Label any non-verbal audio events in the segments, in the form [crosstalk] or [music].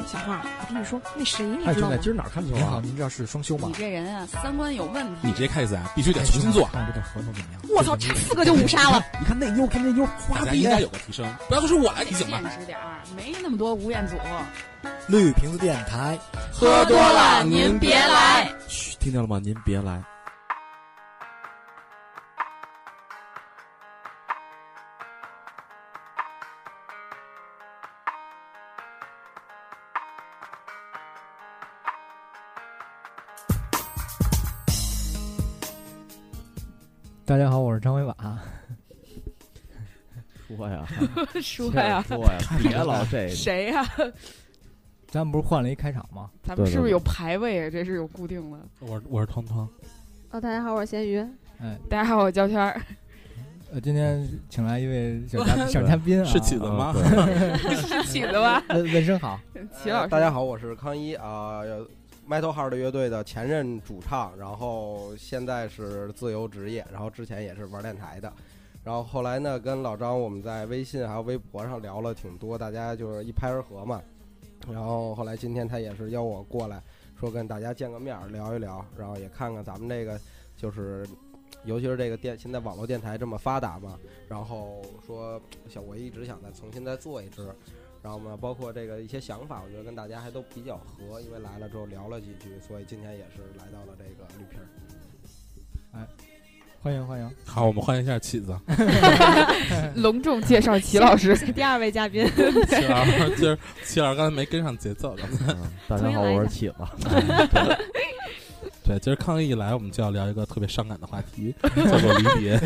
哎，小花，我跟你说，那谁你知道吗？今儿哪儿看球您好，啊？您这是双休吗你？这人啊，三观有问题。你这 case 啊，必须得重新做。看这个合同怎么样？我操，差四个就五杀了。你看那妞，看那妞，花臂应该有个提升，不要都是我来提醒吧。现实点儿，没那么多吴彦祖。绿瓶子电台，喝多了您别来。嘘，听见了吗？您别来。大家好，我是张伟瓦。说呀，[laughs] 说呀，说呀，别老这个。谁呀？咱们不是换了一开场吗？咱们是不是有排位啊？这是有固定的。我是我是汤汤，哦，大家好，我是咸鱼。哎，大家好，我焦圈儿。呃，今天请来一位小嘉 [laughs] 小嘉宾啊，是起子吗？[laughs] 是起子吧？呃问声好。齐老师，大家好，我是康一啊、Metal Heart 乐队的前任主唱，然后现在是自由职业，然后之前也是玩电台的，然后后来呢跟老张我们在微信还有微博上聊了挺多，大家就是一拍而合嘛，然后后来今天他也是邀我过来，说跟大家见个面聊一聊，然后也看看咱们这个就是。尤其是这个电，现在网络电台这么发达嘛，然后说想我一直想再重新再做一支，然后呢，包括这个一些想法，我觉得跟大家还都比较合，因为来了之后聊了几句，所以今天也是来到了这个绿皮儿。哎欢迎欢迎，好，我们欢迎一下起子。[laughs] [laughs] 隆重介绍齐老师。第二位嘉宾，[laughs] 齐老师，今儿齐老师刚才没跟上节奏，刚才。嗯大家好，我是起子。对，今儿康一一来，我们就要聊一个特别伤感的话题，叫做离别。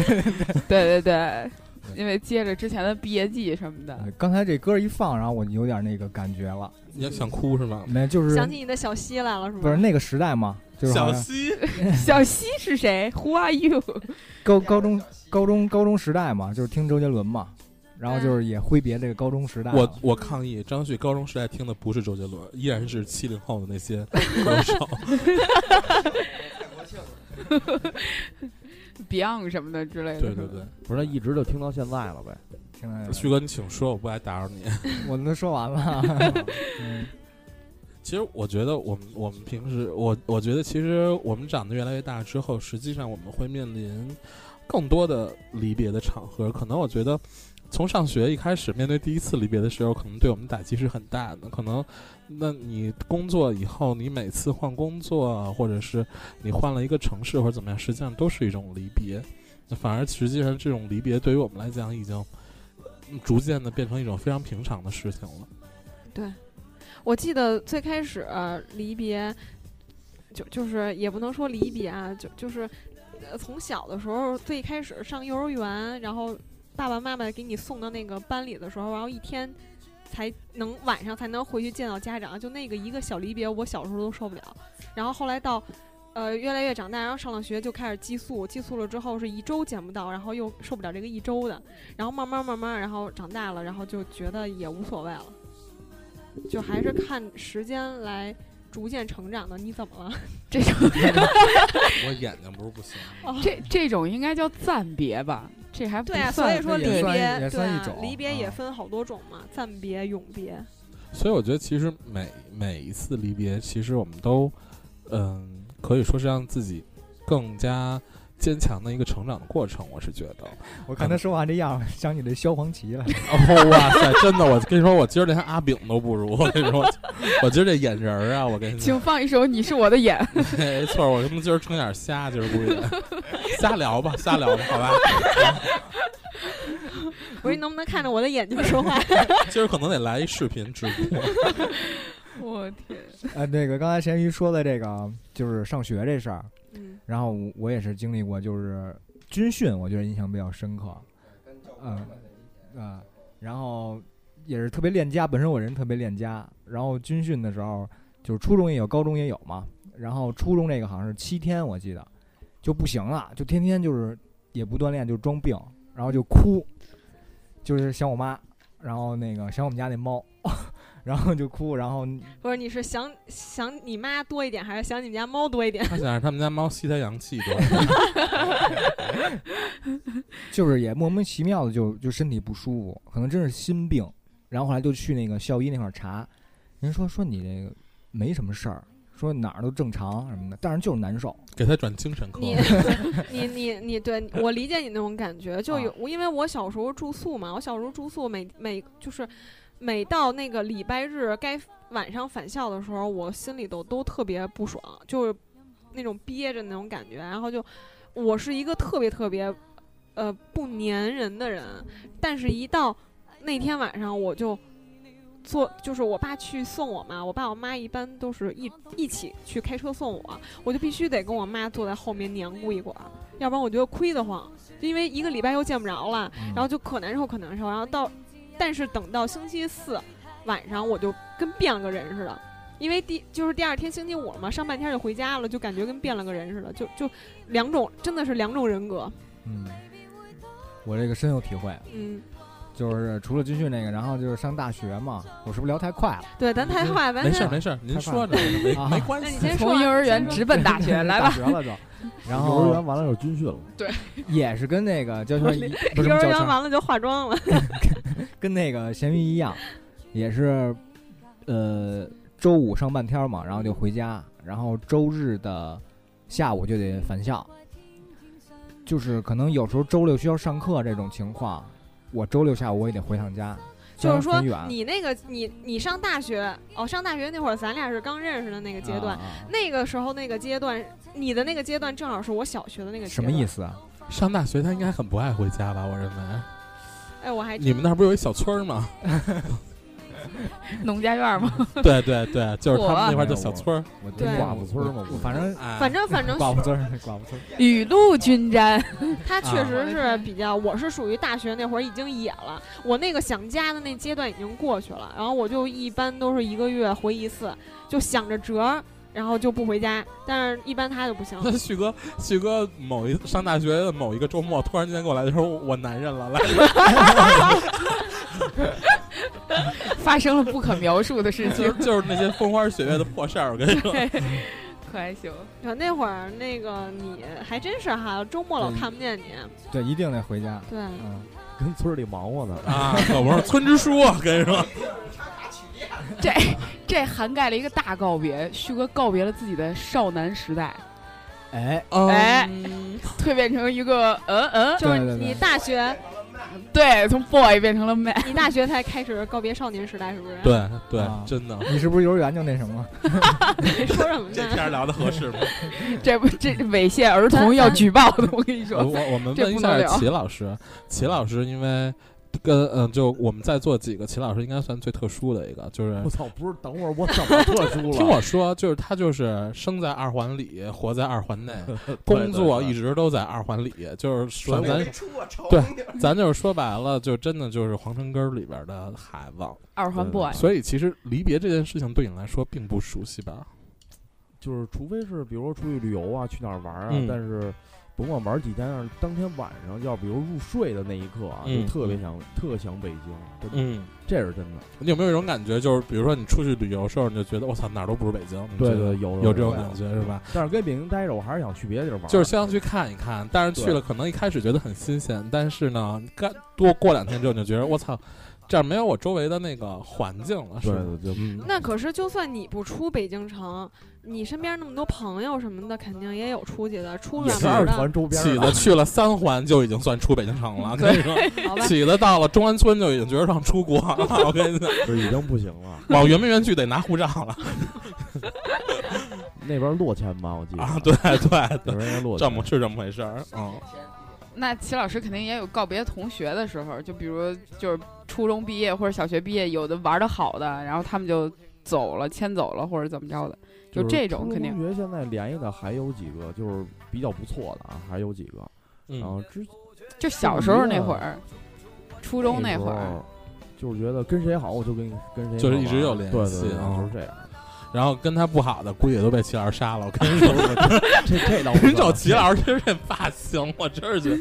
对对对，因为接着之前的毕业季什么的，呃刚才这歌一放，然后我有点那个感觉了，你要想哭是吗？没就是想起你的小溪来了是吗？不是那个时代嘛，就是小西，[laughs] 小西是谁？Who are you？高高中高中高中时代嘛，就是听周杰伦嘛，然后就是也挥别这个高中时代了。我我抗议，张旭高中时代听的不是周杰伦，依然是七零后的那些歌手。[laughs] Beyond 什么的之类的。对对对，不是，他一直就听到现在了呗。听来旭哥你请说，我不爱打扰你。[laughs] 我都说完了。[laughs] 嗯其实我觉得我们我们平时我我觉得其实我们长得越来越大之后，实际上我们会面临更多的离别的场合。可能我觉得从上学一开始面对第一次离别的时候，可能对我们打击是很大的。可能那你工作以后，你每次换工作，或者是你换了一个城市或者怎么样，实际上都是一种离别。那反而实际上这种离别对于我们来讲，已经逐渐的变成一种非常平常的事情了。对，我记得最开始、离别，就就是也不能说离别啊，就就是从小的时候最开始上幼儿园，然后爸爸妈妈给你送到那个班里的时候，然后一天才能晚上才能回去见到家长，就那个一个小离别，我小时候都受不了。然后后来到呃越来越长大，然后上了学就开始寄宿，寄宿了之后是一周见不到，然后又受不了这个一周的，然后慢慢慢慢，然后长大了，然后就觉得也无所谓了。就还是看时间来逐渐成长的。你怎么了？这种 [laughs] [laughs] [laughs] 我眼睛不是不行。这这种应该叫暂别吧？这还不对所以说离也算别，也对啊算一种，离别也啊分好多种嘛，暂别、永别。所以我觉得，其实每每一次离别，其实我们都，嗯，可以说是让自己更加坚强的一个成长的过程。我是觉得，我看他说话这样，想起这萧煌奇来。[laughs] 哦，哇塞，真的，我跟你说，我今儿连阿炳都不如。我跟你说，我 [laughs] 我今儿这眼仁儿啊，我跟你请，放一首《你是我的眼》。[laughs] 没错，我他妈今儿成点瞎，今儿估计瞎聊吧，瞎聊吧，好吧。我说你能不能看着我的眼睛说话？今儿可能得来一视频直播。我天，呃，那个刚才咸鱼说的这个就是上学这事儿，嗯，然后我我也是经历过，就是军训，我觉得印象比较深刻。嗯啊、然后也是特别恋家，本身我人特别恋家，然后军训的时候，就是初中也有，高中也有嘛。然后初中那个好像是七天，我记得就不行了，就天天就是也不锻炼，就装病，然后就哭，就是想我妈，然后那个想我们家那猫，然后就哭，然后不是，你是想想你妈多一点，还是想你们家猫多一点？[laughs] 他想让他们家猫吸他阳气多。[laughs] 就是也莫名其妙的就就身体不舒服，可能真是心病，然后后来就去那个校医那块儿查，人说说你这个没什么事儿，说哪儿都正常什么的，但是就是难受。给他转精神科。[laughs] 你你你你对我理解你那种感觉，就有、啊因为我小时候住宿嘛，我小时候住宿每每就是每到那个礼拜日该晚上返校的时候，我心里头都特别不爽，就是那种憋着那种感觉，然后就我是一个特别特别呃不粘人的人，但是一到那天晚上我就。坐就是我爸去送我嘛，我爸我妈一般都是一一起去开车送我，我就必须得跟我妈坐在后面黏糊一会儿，要不然我觉得亏得慌，就因为一个礼拜又见不着了，然后就可难受可难受，然后到，但是等到星期四晚上我就跟变了个人似的，因为第就是第二天星期五了嘛，上半天就回家了，就感觉跟变了个人似的，就就两种真的是两种人格，嗯，我这个深有体会，嗯，就是除了军训那个，然后就是上大学嘛，我是不是聊太快了？对，咱太快，没事儿没事儿，您太说着没啊没关系。那你先说从幼儿园直奔大学，来吧。大学了就，[laughs] 然幼儿园后完了就是军训了，对也是跟那个交圈一，不是幼儿园完了就 [laughs] [laughs] 化妆了，跟那个咸鱼一样，也是呃周五上半天嘛，然后就回家，然后周日的下午就得返校，就是可能有时候周六需要上课这种情况，我周六下午我也得回趟家，就是说你那个你你上大学哦，上大学那会儿咱俩是刚认识的那个阶段，那个时候那个阶段，你的那个阶段正好是我小学的那个阶段。什么意？思啊？上大学他应该很不爱回家吧？我认为。哎，我还你们那儿不是有一小村儿吗？[laughs] 农家院吗？[laughs] 对对对，就是他们那块儿叫小村儿。我对寡妇村嘛反正哎反正反正寡妇村儿寡妇村儿雨露均沾，[laughs] 他确啊实是比较，我是属于大学那会儿已经野了，我那个想家的那阶段已经过去了，然后我就一般都是一个月回一次，就想着辙，然后就不回家，但是一般他就不行。那旭哥，旭哥某一上大学的某一个周末，突然间给我来的时候，我男人了，来，[laughs] 发生了不可描述的事就情是。就是那些风花雪月的破事儿，我跟你说。[laughs] 可还行，啊，那会儿那个你还真是哈，周末老看不见你。对，一定得回家。对，嗯，跟村里忙活呢。啊，可不是村支书，啊跟你说，这这涵盖了一个大告别，旭哥告别了自己的少男时代，哎，哎嗯。蜕变成一个嗯嗯，就是你大学，对，从 boy 变成了 man。你大学才开始告别少年时代，是不是？，对对啊，真的。你是不是幼儿园就那什么？[laughs] 说什么这呢？片儿聊的合适吗？[laughs] 这不这猥亵儿童要举报的，我跟你说。我我们问一下齐老师，齐老师因为跟嗯，就我们在座几个，齐老师应该算最特殊的一个，就是我操，不是，等会儿我怎么特殊了？[laughs] 听我说，就是他就是生在二环里，活在二环内，[laughs] 工作一直都在二环里，就是说咱对咱就是说白了，就真的就是皇城根儿里边的孩子。二环 boy，所以其实离别这件事情对你来说并不熟悉吧？就是除非是比如说出去旅游啊，去哪儿玩啊，嗯但是甭管玩几天，要是当天晚上要比如入睡的那一刻啊，嗯就特别想、特想北京，真的，嗯，这是真的。你有没有一种感觉，就是比如说你出去旅游的时候，你就觉得我操哪儿都不是北京？你对觉得对，有有这种感觉是吧？但是跟北京待着，我还是想去别的地儿玩。就是想去看一看，但是去了可能一开始觉得很新鲜，但是呢，干多过两天之后你就觉得我操，这儿没有我周围的那个环境了，是对吧？对对，嗯，那可是，就算你不出北京城，你身边那么多朋友什么的，肯定也有出去的，出也是二远门的。环周边起子去了三环就已经算出北京城了，[laughs] 跟你说，好吧，起子到了中关村就已经觉得上出国了，我跟你讲，是已经不行了。往圆明园去得拿护照了 [laughs] 那边落签吧，我记得啊！对对那对，边落签。这么是这么回事儿，嗯，那齐老师肯定也有告别同学的时候，就比如就是初中毕业或者小学毕业，有的玩的好的，然后他们就走了，迁走了或者怎么着的，就这种肯定同学现在联系的还有几个，就是比较不错的啊，还有几个。然后嗯，之就小时候那会儿，初中那会儿，就是觉得跟谁好我就跟跟谁好就是一直有玩联对对对，系啊就是这样。然后跟他不好的估计也都被齐老师杀了，我跟你说。[laughs] 这这倒不人知道找齐老师其实这发型，我真是觉得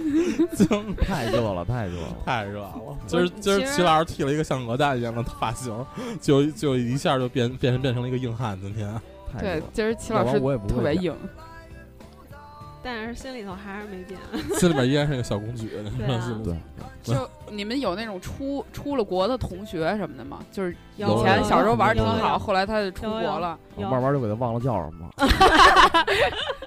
[laughs] 惊太热了，太热了。太热了。[laughs] 今儿今儿齐老师剃了一个像鹅蛋一样的发型，就就一下就变变成变成了一个硬汉。今天对今儿齐老师我也不特别硬，但是心里头还是没变。[laughs] 心里边依然是个小公举。对啊对，[laughs] 就你们有那种出出了国的同学什么的吗？就是以前小时候玩儿挺好，后来他就出国了。有慢慢就给他忘了叫什么。[laughs]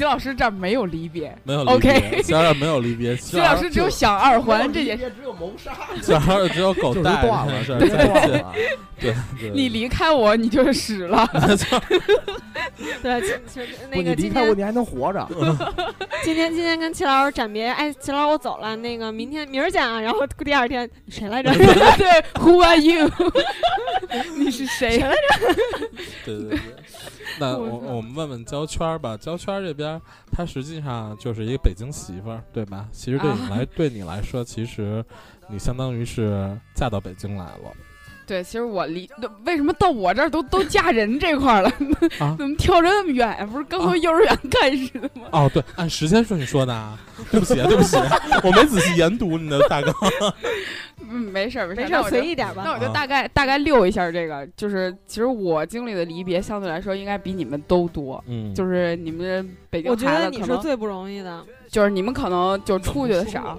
齐老师这儿没有离别，没有离 OK 别，其实没有离别，[laughs] 齐齐老师只有想二环这件事。只有谋杀。小孩儿只有狗就是带断了，这件事儿直接再见断了。对，对你离开我，你就是死了。[laughs] 对，其其实那个今离开我，你还能活着。[laughs] 今天今天跟齐老师暂别，哎，齐老师我走了，那个明天明儿见啊。然后第二天谁来着？对，Who are you？你是谁来着？对对对。[laughs] 那我我我们问问焦圈儿吧，焦圈儿这边儿，她实际上就是一个北京媳妇儿，对吧？其实对你啊来，对你来说，其实你相当于是嫁到北京来了。对，其实我离为什么到我这儿都都嫁人这块儿了？啊 [laughs] 怎么跳这么远呀？不是刚从幼儿园开始的吗？哦，对，按时间顺序说的啊。对不起，对不起，我没仔细研读你的大纲。[laughs] 嗯，没事儿，没事儿，事儿，那我就随意点吧。那我就啊大概大概溜一下这个，就是其实我经历的离别相对来说应该比你们都多，嗯，就是你们北京我觉孩得你是子可能最不容易的，就是你们可能就出去的少，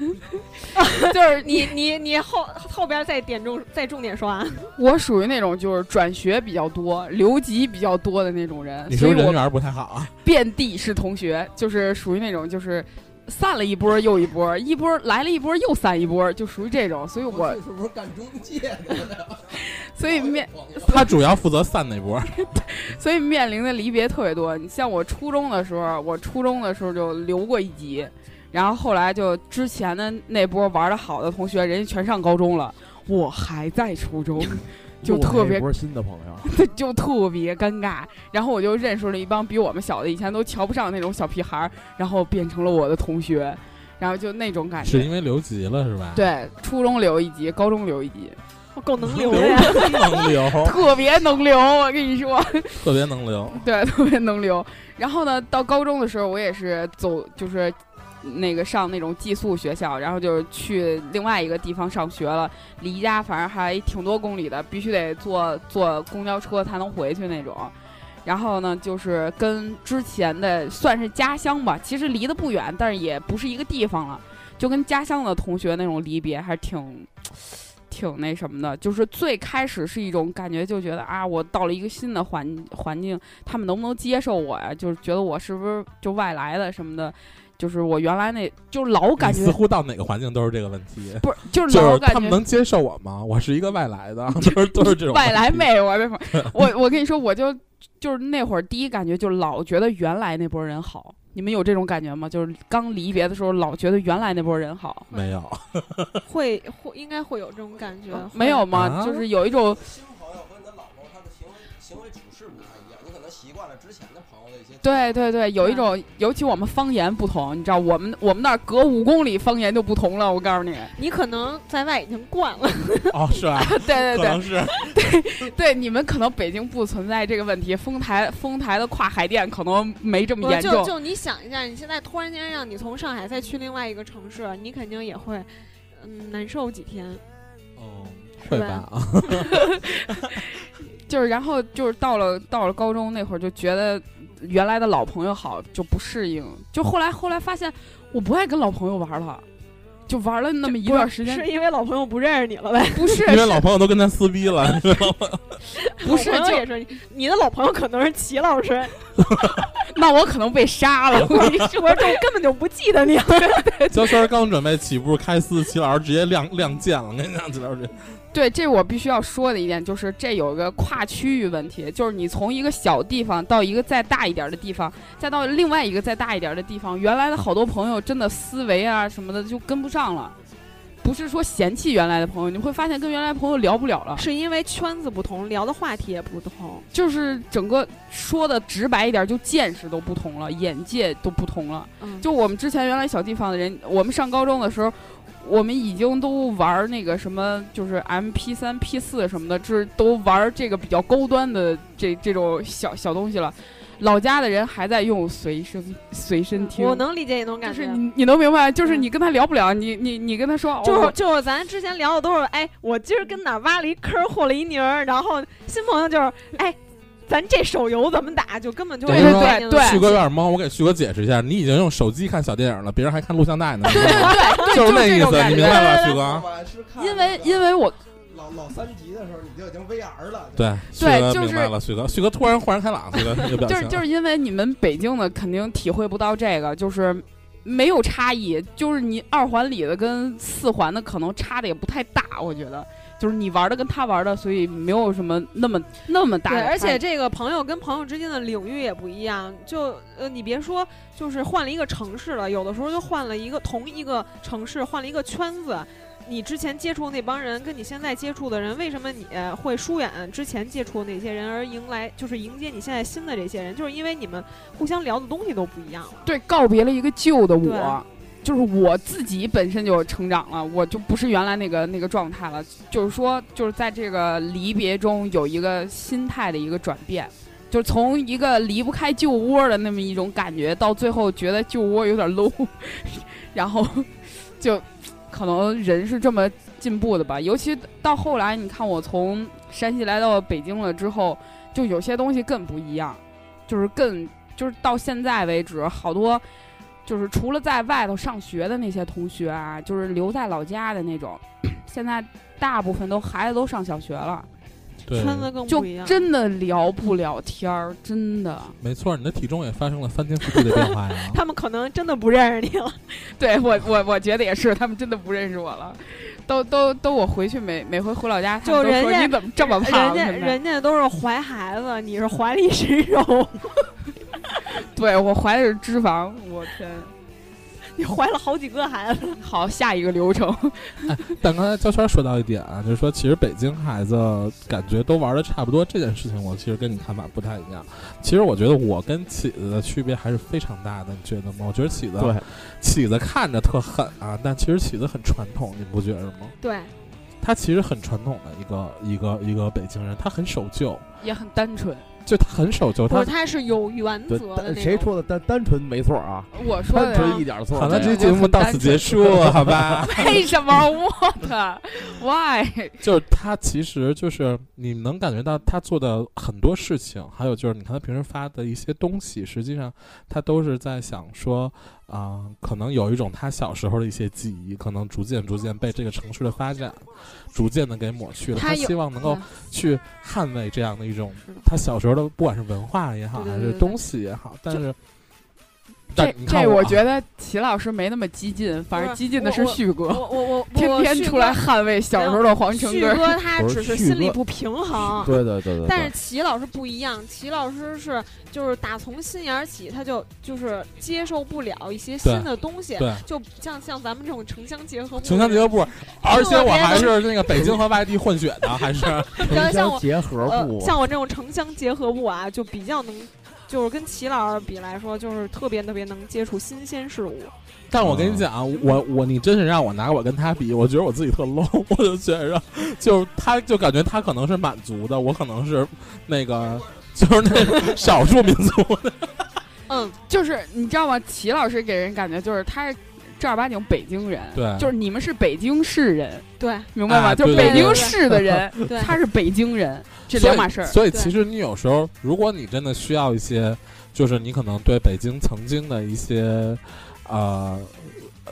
[laughs] 就是你你你后后边再点重再重点说啊。[laughs] 我属于那种就是转学比较多、留级比较多的那种人，你所以人缘不太好啊？遍地是同学，就是属于那种就是散了一波又一波，一波来了一波又散一波，就属于这种，所以我是不是干中介的？[laughs] 所以面他主要负责散那波。所以面临的离别特别多。你像我初中的时候，我初中的时候就留过一级，然后后来就之前的那波玩的好的同学，人家全上高中了，我还在初中，[laughs] 就特别来一波新的朋友。[laughs] 就特别尴尬。然后我就认识了一帮比我们小的，以前都瞧不上那种小屁孩儿，然后变成了我的同学，然后就那种感觉。是因为留级了是吧？，对，初中留一级，高中留一级，我 [laughs] 够能留的呀。能留，特别能留。我跟你说，特别能留。对，特别能留。然后呢，到高中的时候，我也是走，就是那个上那种寄宿学校，然后就是去另外一个地方上学了，离家反正还挺多公里的，必须得坐坐公交车才能回去那种。然后呢，就是跟之前的算是家乡吧，其实离得不远，但是也不是一个地方了，就跟家乡的同学那种离别还挺。挺那什么的，就是最开始是一种感觉，就觉得啊，我到了一个新的环环境，他们能不能接受我呀？就是觉得我是不是就外来的什么的，就是我原来那就老感觉似乎到哪个环境都是这个问题。不是，就是就是老感觉他们能接受我吗？我是一个外来的，[laughs] 就是都是这种外来。妹，我那会儿，[laughs] 我我跟你说，我就就是那会儿第一感觉就老觉得原来那波人好。你们有这种感觉吗？就是刚离别的时候，老觉得原来那波人好，没有，[laughs] 会会应该会有这种感觉。没有吗？啊就是有一种新朋友和你的老朋友，他的行为行为惯了之前的朋友的一些。对对对，有一种，尤其我们方言不同，你知道，我们我们那儿隔五公里方言就不同了。我告诉你，你可能在外已经惯了。哦，[laughs] 是吧？[laughs] 对对对可能是 [laughs] 对，你们可能北京不存在这个问题，丰台丰台的跨海淀可能没这么不严重。就就你想一下，你现在突然间让你从上海再去另外一个城市，你肯定也会嗯难受几天。哦，会吧？啊，就是然后就是到了到了高中那会儿，就觉得原来的老朋友好，就不适应。就后来后来发现，我不爱跟老朋友玩了，就玩了那么一段时间是。因为老朋友不认识你了呗？不是因为老朋友都跟他撕逼了，你知道吗？[laughs] 不是就是，你的老朋友可能是齐老师，[laughs] 那我可能被杀了。我跟你说，我就根本就不记得你了。[laughs] 焦圈刚准备起步开撕，齐老师直接亮亮剑了。我跟你讲，齐老师，对，这我必须要说的一点就是，这有个跨区域问题，就是你从一个小地方到一个再大一点的地方，再到另外一个再大一点的地方，原来的好多朋友真的思维啊什么的就跟不上了。不是说嫌弃原来的朋友，你会发现跟原来朋友聊不了了，是因为圈子不同，聊的话题也不同。就是整个说的直白一点，就见识都不同了，眼界都不同了。嗯，就我们之前原来小地方的人，我们上高中的时候，我们已经都玩那个什么，就是 M P 三、P 四什么的，就是都玩这个比较高端的这这种小小东西了。老家的人还在用随身随身听，我能理解你那种感觉。就是你你能明白，就是嗯你跟他聊不了，你你你跟他说，哦就是就是咱之前聊的都是，哎，我今儿跟哪儿挖了一坑儿，和了一泥儿，然后新朋友就是，哎，咱这手游怎么打，就根本就对对对旭哥有点懵，我给旭哥解释一下，你已经用手机看小电影了，别人还看录像带呢，对对对，就是那意思，这种感觉你明白吧，旭哥？因为因为我老老三级的时候，你就已经 VR 了。对，对就是明白了，旭哥，旭哥突然豁然开朗，旭哥就是就是因为你们北京的肯定体会不到这个，就是没有差异，就是你二环里的跟四环的可能差的也不太大，我觉得。就是你玩的跟他玩的，所以没有什么那么那么大对。而且这个朋友跟朋友之间的领域也不一样，就呃，你别说，就是换了一个城市了，有的时候就换了一个同一个城市，换了一个圈子。你之前接触的那帮人，跟你现在接触的人，为什么你呃会疏远之前接触的那些人，而迎来就是迎接你现在新的这些人？就是因为你们互相聊的东西都不一样了。对告别了一个旧的我，就是我自己本身就成长了，我就不是原来那个那个状态了。就是说，就是在这个离别中有一个心态的一个转变，就从一个离不开旧窝的那么一种感觉，到最后觉得旧窝有点 low，[laughs] 然后就可能人是这么进步的吧。尤其到后来，你看我从山西来到北京了之后，就有些东西更不一样，就是更就是到现在为止，好多就是除了在外头上学的那些同学啊，就是留在老家的那种，现在大部分都孩子都上小学了，对，圈子更就不一样。真的聊不了天儿，真的。没错，你的体重也发生了翻天覆地的变化呀。[laughs] 他们可能真的不认识你了。[laughs] 对我我我觉得也是，他们真的不认识我了，都都都我回去每每回回老家，他们都就人家说你怎么这么胖？人家人家都是怀孩子，你是怀里是肉，[laughs] 对我怀的是脂肪，我天！[laughs] 你怀了好几个孩子。[laughs] 好，下一个流程，[laughs] 但刚才焦圈说到一点啊，就是说其实北京孩子感觉都玩的差不多，这件事情我其实跟你看法不太一样。其实我觉得我跟起子的区别还是非常大的，你觉得吗？我觉得起子对，起子看着特狠啊，但其实起子很传统，你不觉得吗？对，他其实很传统的一个一个一个北京人，他很守旧，也很单纯。就他很守旧，不是，他他是有原对则的那种。谁说的单单纯没错啊？我说的单纯呀一点错好，那没有这期节目到此结束，好吧？[laughs] 为什么 what why？就是他其实就是你能感觉到他做的很多事情，还有就是你看他平时发的一些东西，实际上他都是在想说啊、可能有一种他小时候的一些记忆，可能逐渐逐渐被这个城市的发展逐渐的给抹去了。他他希望能够去捍卫这样的一种他小时候的，不管是文化也好，还是东西也好，但是。这这我啊觉得齐老师没那么激进，反正激进的我我是旭哥，我我我 [laughs] 天天出来旭捍卫小时候的皇城根儿。旭哥他不只是心里不平衡。[laughs] 对对对对，但是齐老师不一样，齐老师是就是打从心眼儿起，他就就是接受不了一些新的东西，对就像像咱们这种城乡结合部城乡结合部，而且我还是那个北京和外地混血的，还是 [laughs] 像城像我乡结合呃部，像我这种城乡结合部啊，就比较能，就是跟齐老师比来说，就是特别特别能接触新鲜事物。但我跟你讲，我我你真是让我拿我跟他比，我觉得我自己特 low，[laughs] 我就觉着，就是他就感觉他可能是满族的，我可能是那个就是那个 [laughs] 少数民族的。嗯，就是你知道吗？齐老师给人感觉就是他是正儿八经北京人，对就是你们是北京市人，对明白吗？啊就是对对对北京市的人，[laughs] 对，他是北京人，这两码事儿。所以其实你有时候，如果你真的需要一些，就是你可能对北京曾经的一些呃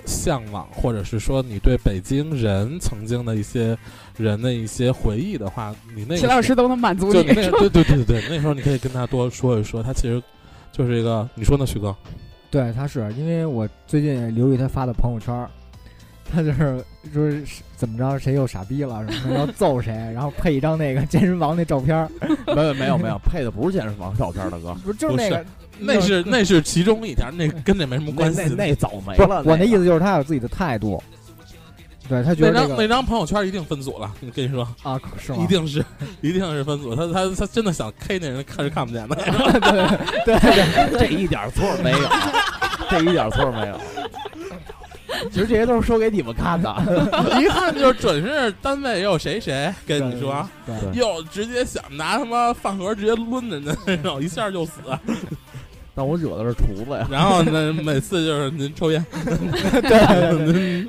向往，或者是说你对北京人曾经的一些人的一些回忆的话，你那个齐老师都能满足你，就那是吧对对对对，那时候你可以跟他多说一说，他其实就是一个你说呢，徐哥？对，他是因为我最近也留意他发的朋友圈儿，他就是说是怎么着谁又傻逼了什么的要揍谁，然后配一张那个健身房那照片儿，没有没有没有，配的不是健身房照片的哥，不是就是那个那是那是其中一条，那跟那没什么关系那。那那早没了。我那意思思就是他有自己的态度，对他觉那得这个张那张朋友圈一定分组了，我跟你说，啊是吗？一定是一定是分组。他他他真的想 K 那人，看是看不见的。[laughs] 对对对，这一点错没有，这一点错没有。其实这些都是说给你们看的，[laughs] 一看就是准是单位又谁谁跟你说，又直接想拿他妈饭盒直接抡人家那种，一下就死。[laughs] 但我惹的是厨子呀。然后呢，每次就是您抽烟，对对对，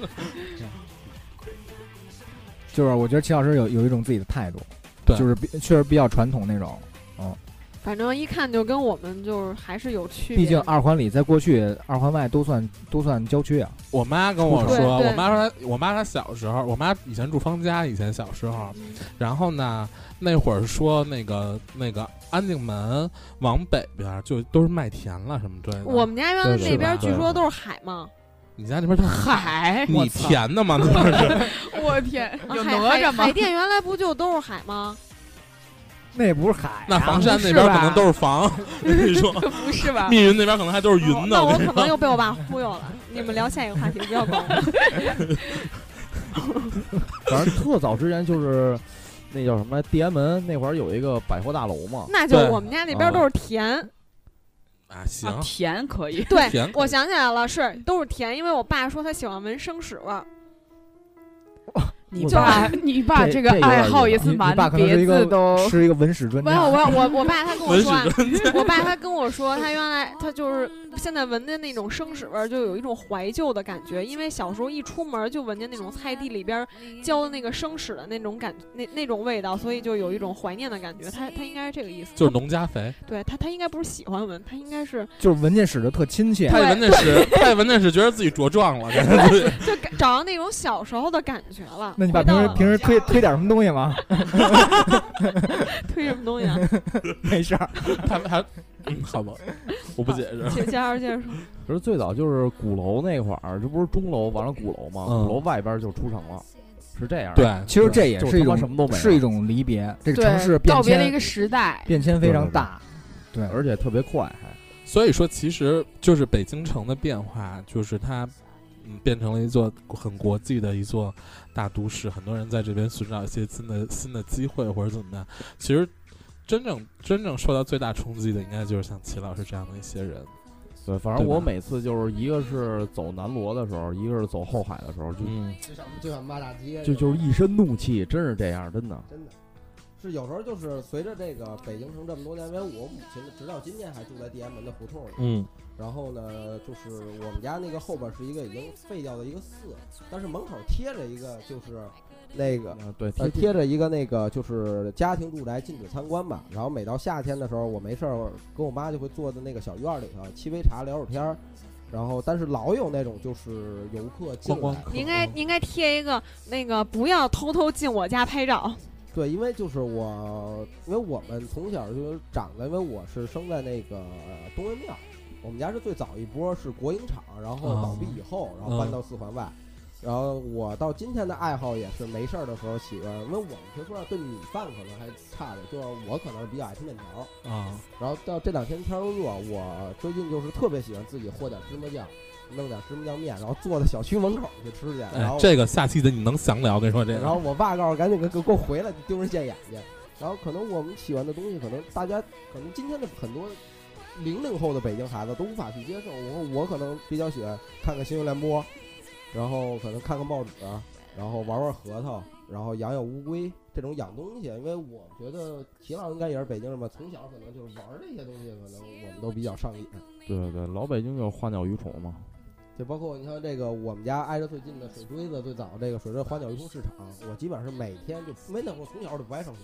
就是我觉得齐老师有有一种自己的态度，对就是比确实比较传统那种，嗯，反正一看就跟我们就是还是有区别。毕竟二环里在过去，二环外都算都算郊区啊。我妈跟我说，我妈说她，我妈她小时候，我妈以前住方家，以前小时候，然后呢，那会儿说那个那个安定门往北边就都是麦田了什么之类的。我们家原来那边据说都是海嘛，你家那边是海，你填的吗？那不是？[laughs] 我天，哪吒吗 [laughs] 海？淀原来不就都是海吗？那不是海、啊，那房山那边可能都是房，[laughs] 我跟你说，不是吧？密云那边可能还都是云呢。哦那我可能又被我爸忽悠了。你们聊下一个话题，不要管我。反正特早之前就是那叫什么来地安门那会儿有一个百货大楼嘛，那就我们家那边都是田。啊，行啊，，甜可以。对田，我想起来了，是都是甜，因为我爸说他喜欢闻生屎味儿。我你爸，你爸这这个爱好也是蛮爸可能别是一个致的哦。是一个文史专没有，家。我我我爸他跟我说啊，我爸他跟我说，他原来他就是现在闻的那种生屎味儿，就有一种怀旧的感觉，因为小时候一出门就闻见那种菜地里边浇的那个生屎的那种感，那那种味道，所以就有一种怀念的感觉。他他应该是这个意思，就是农家肥，对他他应该不是喜欢闻，他应该是就是闻见屎的特亲切他。也闻见屎，他也闻见屎觉得自己茁壮了，[laughs] 感觉就找到那种小时候的感觉了。那你把平时平时推推点什么东西吗？[laughs] 推什么东西啊？[laughs] 没事儿，他们还，嗯，好吧，[laughs] 我不解释。接接着接着说，可是最早就是鼓楼那会儿，这不是钟楼完了鼓楼吗？嗯鼓楼外边就出城了，是这样的。对，其实这也就是他一种什么都没有是一种离别。这个对，城市变迁告别了一个时代。变迁非常大。对，而且特别快，还所以说，其实就是北京城的变化，就是它，嗯，变成了一座很国际的一座大都市，很多人在这边寻找一些新的新的机会或者怎么样。其实，真正真正受到最大冲击的，应该就是像齐老师这样的一些人。对，反正我每次就是一个是走南锣的时候，一个是走后海的时候，就嗯，就想就想骂大街，就就是一身怒气，真是这样，真的。真的。是有时候就是随着这个北京城这么多年，因为我母亲直到今天还住在地安门的胡同里，嗯，然后呢，就是我们家那个后边是一个已经废掉的一个寺，但是门口贴着一个就是那个啊，对，呃贴贴着一个那个就是家庭住宅禁止参观吧。然后每到夏天的时候，我没事儿跟我妈就会坐在那个小院儿里头沏杯茶聊会儿天儿。然后，但是老有那种就是游客进来，你应该你应该贴一个那个不要偷偷进我家拍照。对，因为就是我，因为我们从小就长的，因为我是生在那个呃东岳庙，我们家是最早一波是国营厂，然后倒闭以后，然后搬到四环外。然后我到今天的爱好也是没事儿的时候喜欢，因为我们平时对米饭可能还差点，就是我可能比较爱吃面条。啊，然后到这两天天儿热，我最近就是特别喜欢自己和点芝麻酱，弄点芝麻酱面，然后坐在小区门口去吃去。然后，哎这个下期的你能详聊，我跟你说这个。然后我爸告诉我赶紧给给给我回来，丢人现眼去。然后可能我们喜欢的东西，可能大家可能今天的很多零零后的北京孩子都无法去接受。我我可能比较喜欢看看新闻联播，然后可能看看报纸，然后玩玩核桃，然后养养乌龟这种养东西。因为我觉得齐老师应该也是北京人吧，从小可能就是玩这些东西，可能我们都比较上瘾。对对对，老北京就是花鸟鱼虫嘛。就包括你看这个，我们家挨着最近的水锥子，最早这个水锥花鸟鱼虫市场，我基本上是每天就，因为那会儿从小就不爱上学，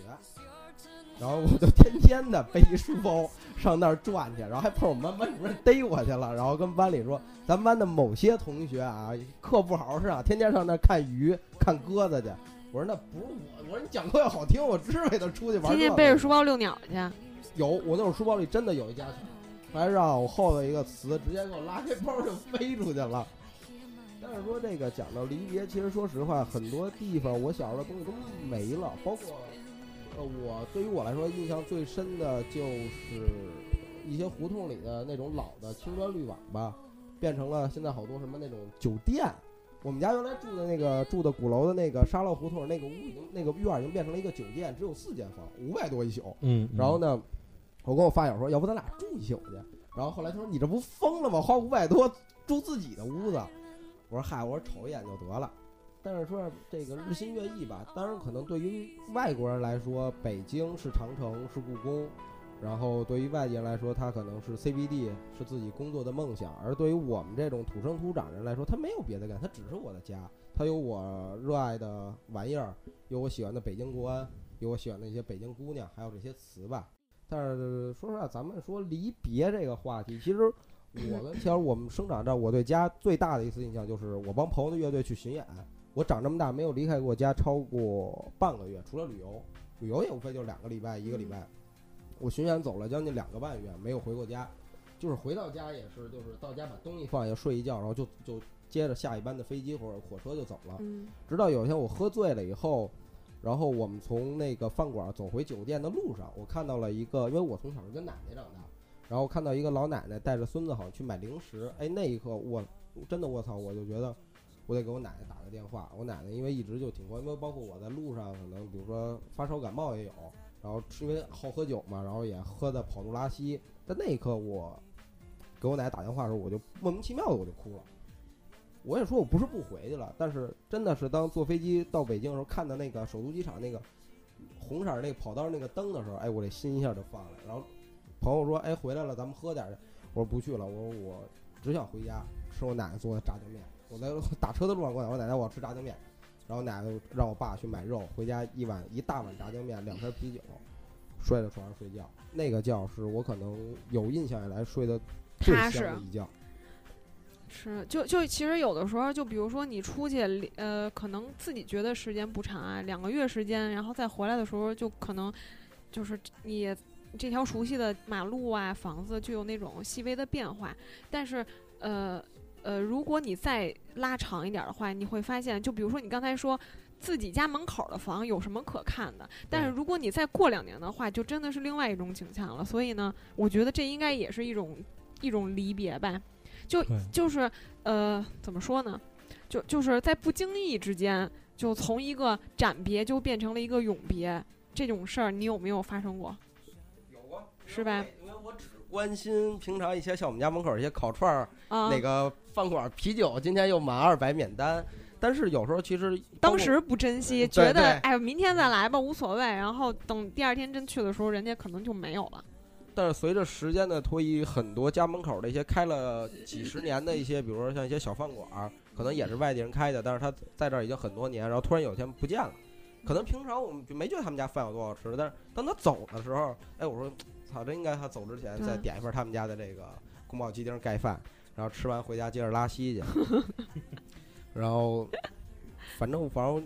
然后我就天天的背一书包上那儿转去，然后还碰我们班班主任逮我去了，然后跟班里说，咱们班的某些同学啊，课不好好上，天天上那儿看鱼、看鸽子去。我说那不是我，我说你讲课要好听，我知为他出去玩。天天背着书包遛鸟去。有，我那会儿书包里真的有一家犬，还让我后头一个词直接给我拉开包就飞出去了。但是说这个讲到离别，其实说实话，很多地方我小时候的东西都没了，包括呃，我对于我来说印象最深的就是一些胡同里的那种老的青砖绿瓦吧，变成了现在好多什么那种酒店。我们家原来住的那个住的鼓楼的那个沙漏胡同，那个屋已经那个院已经变成了一个酒店，只有四间房，五百多一宿。嗯，然后呢，我跟我发小说，要不咱俩住一宿去。然后后来他说，你这不疯了吗？花五百多住自己的屋子。我说嗨，我说瞅一眼就得了。但是说这个日新月异吧，当然可能对于外国人来说，北京是长城是故宫，然后对于外界人来说，他可能是 CBD 是自己工作的梦想，而对于我们这种土生土长人来说，他没有别的干，他只是我的家，他有我热爱的玩意儿，有我喜欢的北京国安，有我喜欢的一些北京姑娘，还有这些词吧。但是说实话，咱们说离别这个话题，其实我跟 [coughs] 其实我们生长这儿，我对家最大的一次印象就是我帮朋友的乐队去巡演。我长这么大没有离开过家超过半个月，除了旅游，旅游也无非就两个礼拜、一个礼拜。我巡演走了将近两个半月，没有回过家，就是回到家也是，就是到家把东西放下睡一觉，然后就就接着下一班的飞机或者火车就走了。嗯直到有一天我喝醉了以后，然后我们从那个饭馆走回酒店的路上，我看到了一个，因为我从小是跟奶奶长大，然后看到一个老奶奶带着孙子好像去买零食，哎，那一刻我真的我操，我就觉得我得给我奶奶打个电话。我奶奶因为一直就挺关，因为包括我在路上可能比如说发烧感冒也有，然后因为好喝酒嘛，然后也喝的跑肚拉稀，在那一刻我给我奶奶打电话的时候，我就莫名其妙的我就哭了。我也说我不是不回去了，但是真的是当坐飞机到北京的时候，看到那个首都机场那个红色儿那个跑道那个灯的时候，哎，我这心一下就放了。然后朋友说，哎，回来了，咱们喝点儿去。我说不去了，我说我只想回家吃我奶奶做的炸酱面。我在 [laughs] 打车的路上跟我奶奶，我奶奶我要吃炸酱面，然后奶奶让我爸去买肉，回家一碗一大碗炸酱面，两瓶啤酒，摔在床上睡觉。那个觉是我可能有印象以来睡得最香踏实的一觉。是，就就其实有的时候，就比如说你出去，呃，可能自己觉得时间不长啊，两个月时间，然后再回来的时候，就可能就是你这条熟悉的马路啊、房子就有那种细微的变化。但是，呃呃，如果你再拉长一点儿的话，你会发现，就比如说你刚才说。自己家门口的房有什么可看的？但是如果你再过两年的话，就真的是另外一种景象了。所以呢，我觉得这应该也是一种一种离别吧。就就是呃，怎么说呢？就就是在不经意之间，就从一个斩别就变成了一个永别，这种事儿你有没有发生过？有啊，是吧？因为我只关心平常一些像我们家门口一些烤串儿、啊，那个饭馆啤酒，今天又满二百免单。但是有时候其实当时不珍惜，觉得对哎，明天再来吧，无所谓。然后等第二天真去的时候，人家可能就没有了。但是随着时间的推移，很多家门口的一些开了几十年的一些，比如说像一些小饭馆儿，可能也是外地人开的，但是他在这儿已经很多年，然后突然有一天不见了。可能平常我们就没觉得他们家饭有多好吃，但是当他走的时候，哎，我说 [tsk] 操，真应该他走之前再点一份他们家的这个宫保鸡丁盖饭，然后吃完回家接着拉稀去。[laughs] 然后，反正反正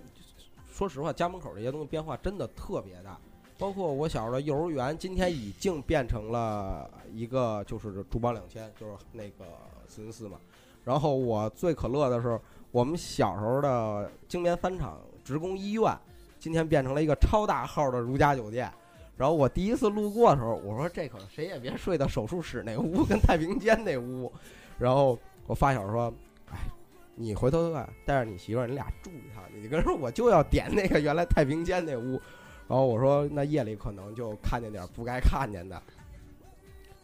说实话，家门口这些东西变化真的特别大。包括我小时候的幼儿园，今天已经变成了一个就是珠宝两千，就是那个四零四嘛。然后我最可乐的是，我们小时候的京棉三厂职工医院，今天变成了一个超大号的如家酒店。然后我第一次路过的时候，我说这可谁也别睡到手术室那屋跟太平间那屋。然后我发小说，哎，你回头看带着你媳妇儿，你俩住一趟，你跟说我就要点那个原来太平间那屋。然后我说那夜里可能就看见点不该看见的，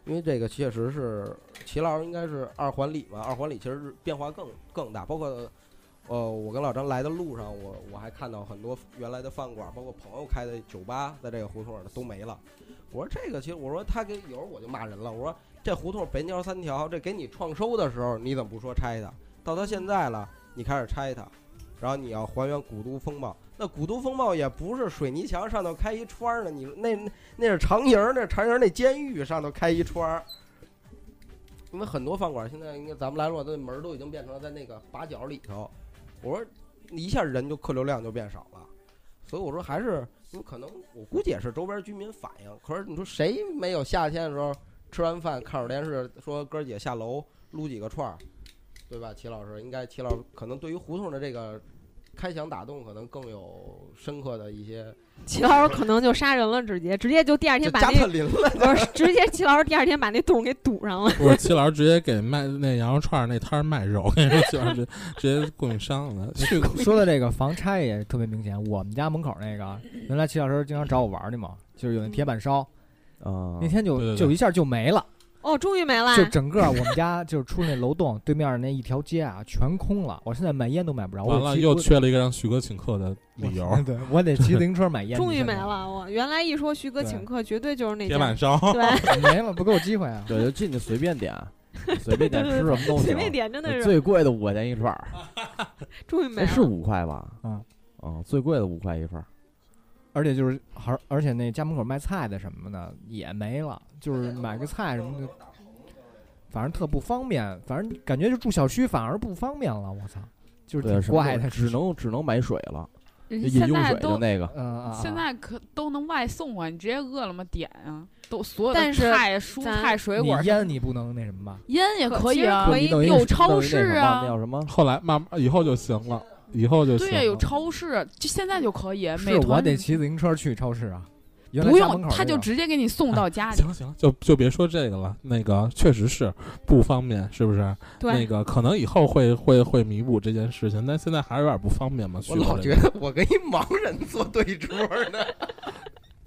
因为这个确实是齐老师应该是二环里嘛，二环里其实变化更更大，包括。呃，我跟老张来的路上，我我还看到很多原来的饭馆，包括朋友开的酒吧，在这个胡同里都没了。我说这个其实，我说他给有时候我就骂人了，我说这胡同北京三条，这给你创收的时候，你怎么不说拆它？到他现在了，你开始拆它，然后你要还原古都风貌，那古都风貌也不是水泥墙上头开一窗的，你那那是长营，那长营那监狱上头开一窗儿。因为很多饭馆现在应该咱们来说，那门儿都已经变成了在那个把角里头。我说一下人就客流量就变少了，所以我说还是因为可能我估计也是周边居民反映。可是你说谁没有夏天的时候吃完饭看会儿电视，说哥儿姐下楼撸几个串儿，对吧？齐老师应该齐老师可能对于胡同的这个开响打洞，可能更有深刻的一些。[laughs] 齐老师可能就杀人了，直接直接就第二天把那加特林了，不是直接齐老师第二天把那洞给堵上了。不是，齐老师直接给卖那羊肉串儿那摊儿卖肉，跟你说，齐老师直接供应商了。去说的这个房拆也特别明显。我们家门口那个，原来齐老师经常找我玩儿去嘛，就是有那铁板烧，啊那天就对对对就一下就没了，哦，终于没了。就整个我们家就是出那楼栋对面那一条街啊，全空了。我现在买烟都买不着，我完了，骑又缺了一个让徐哥请客的理由。[laughs] 对我得骑自行车买烟。终于没了，我原来一说徐哥请客，绝对就是那家铁板烧，对，[laughs] 没了，不给我机会啊！对，就进去随便点，[laughs] 随便点吃什么都行。随便点真的是最贵的五块钱一串儿，终于没哎，是。五块吧？嗯，哦，最贵的五块一份儿。而且就是而而且那家门口卖菜的什么的也没了，就是买个菜什么的，反正特不方便。反正感觉就住小区反而不方便了，我操，就是对，挺怪的，只能只能买水了，饮用水的在都那个。现在可都能外送啊，你直接饿了么点啊，都所有的但是菜、蔬菜、水你果，烟你不能那什么吧？腌也可可以啊可，以有超市啊那叫什么？后来慢慢以后就行了，以后就行对呀，有超市，就现在就可以。是美团我得骑自行车去超市啊，不用，他就直接给你送到家里行。行，就就别说这个了。那个确实是不方便，是不是？对，那个可能以后会会会弥补这件事情，但现在还是有点不方便嘛。我老觉得我跟一盲人做对桌呢。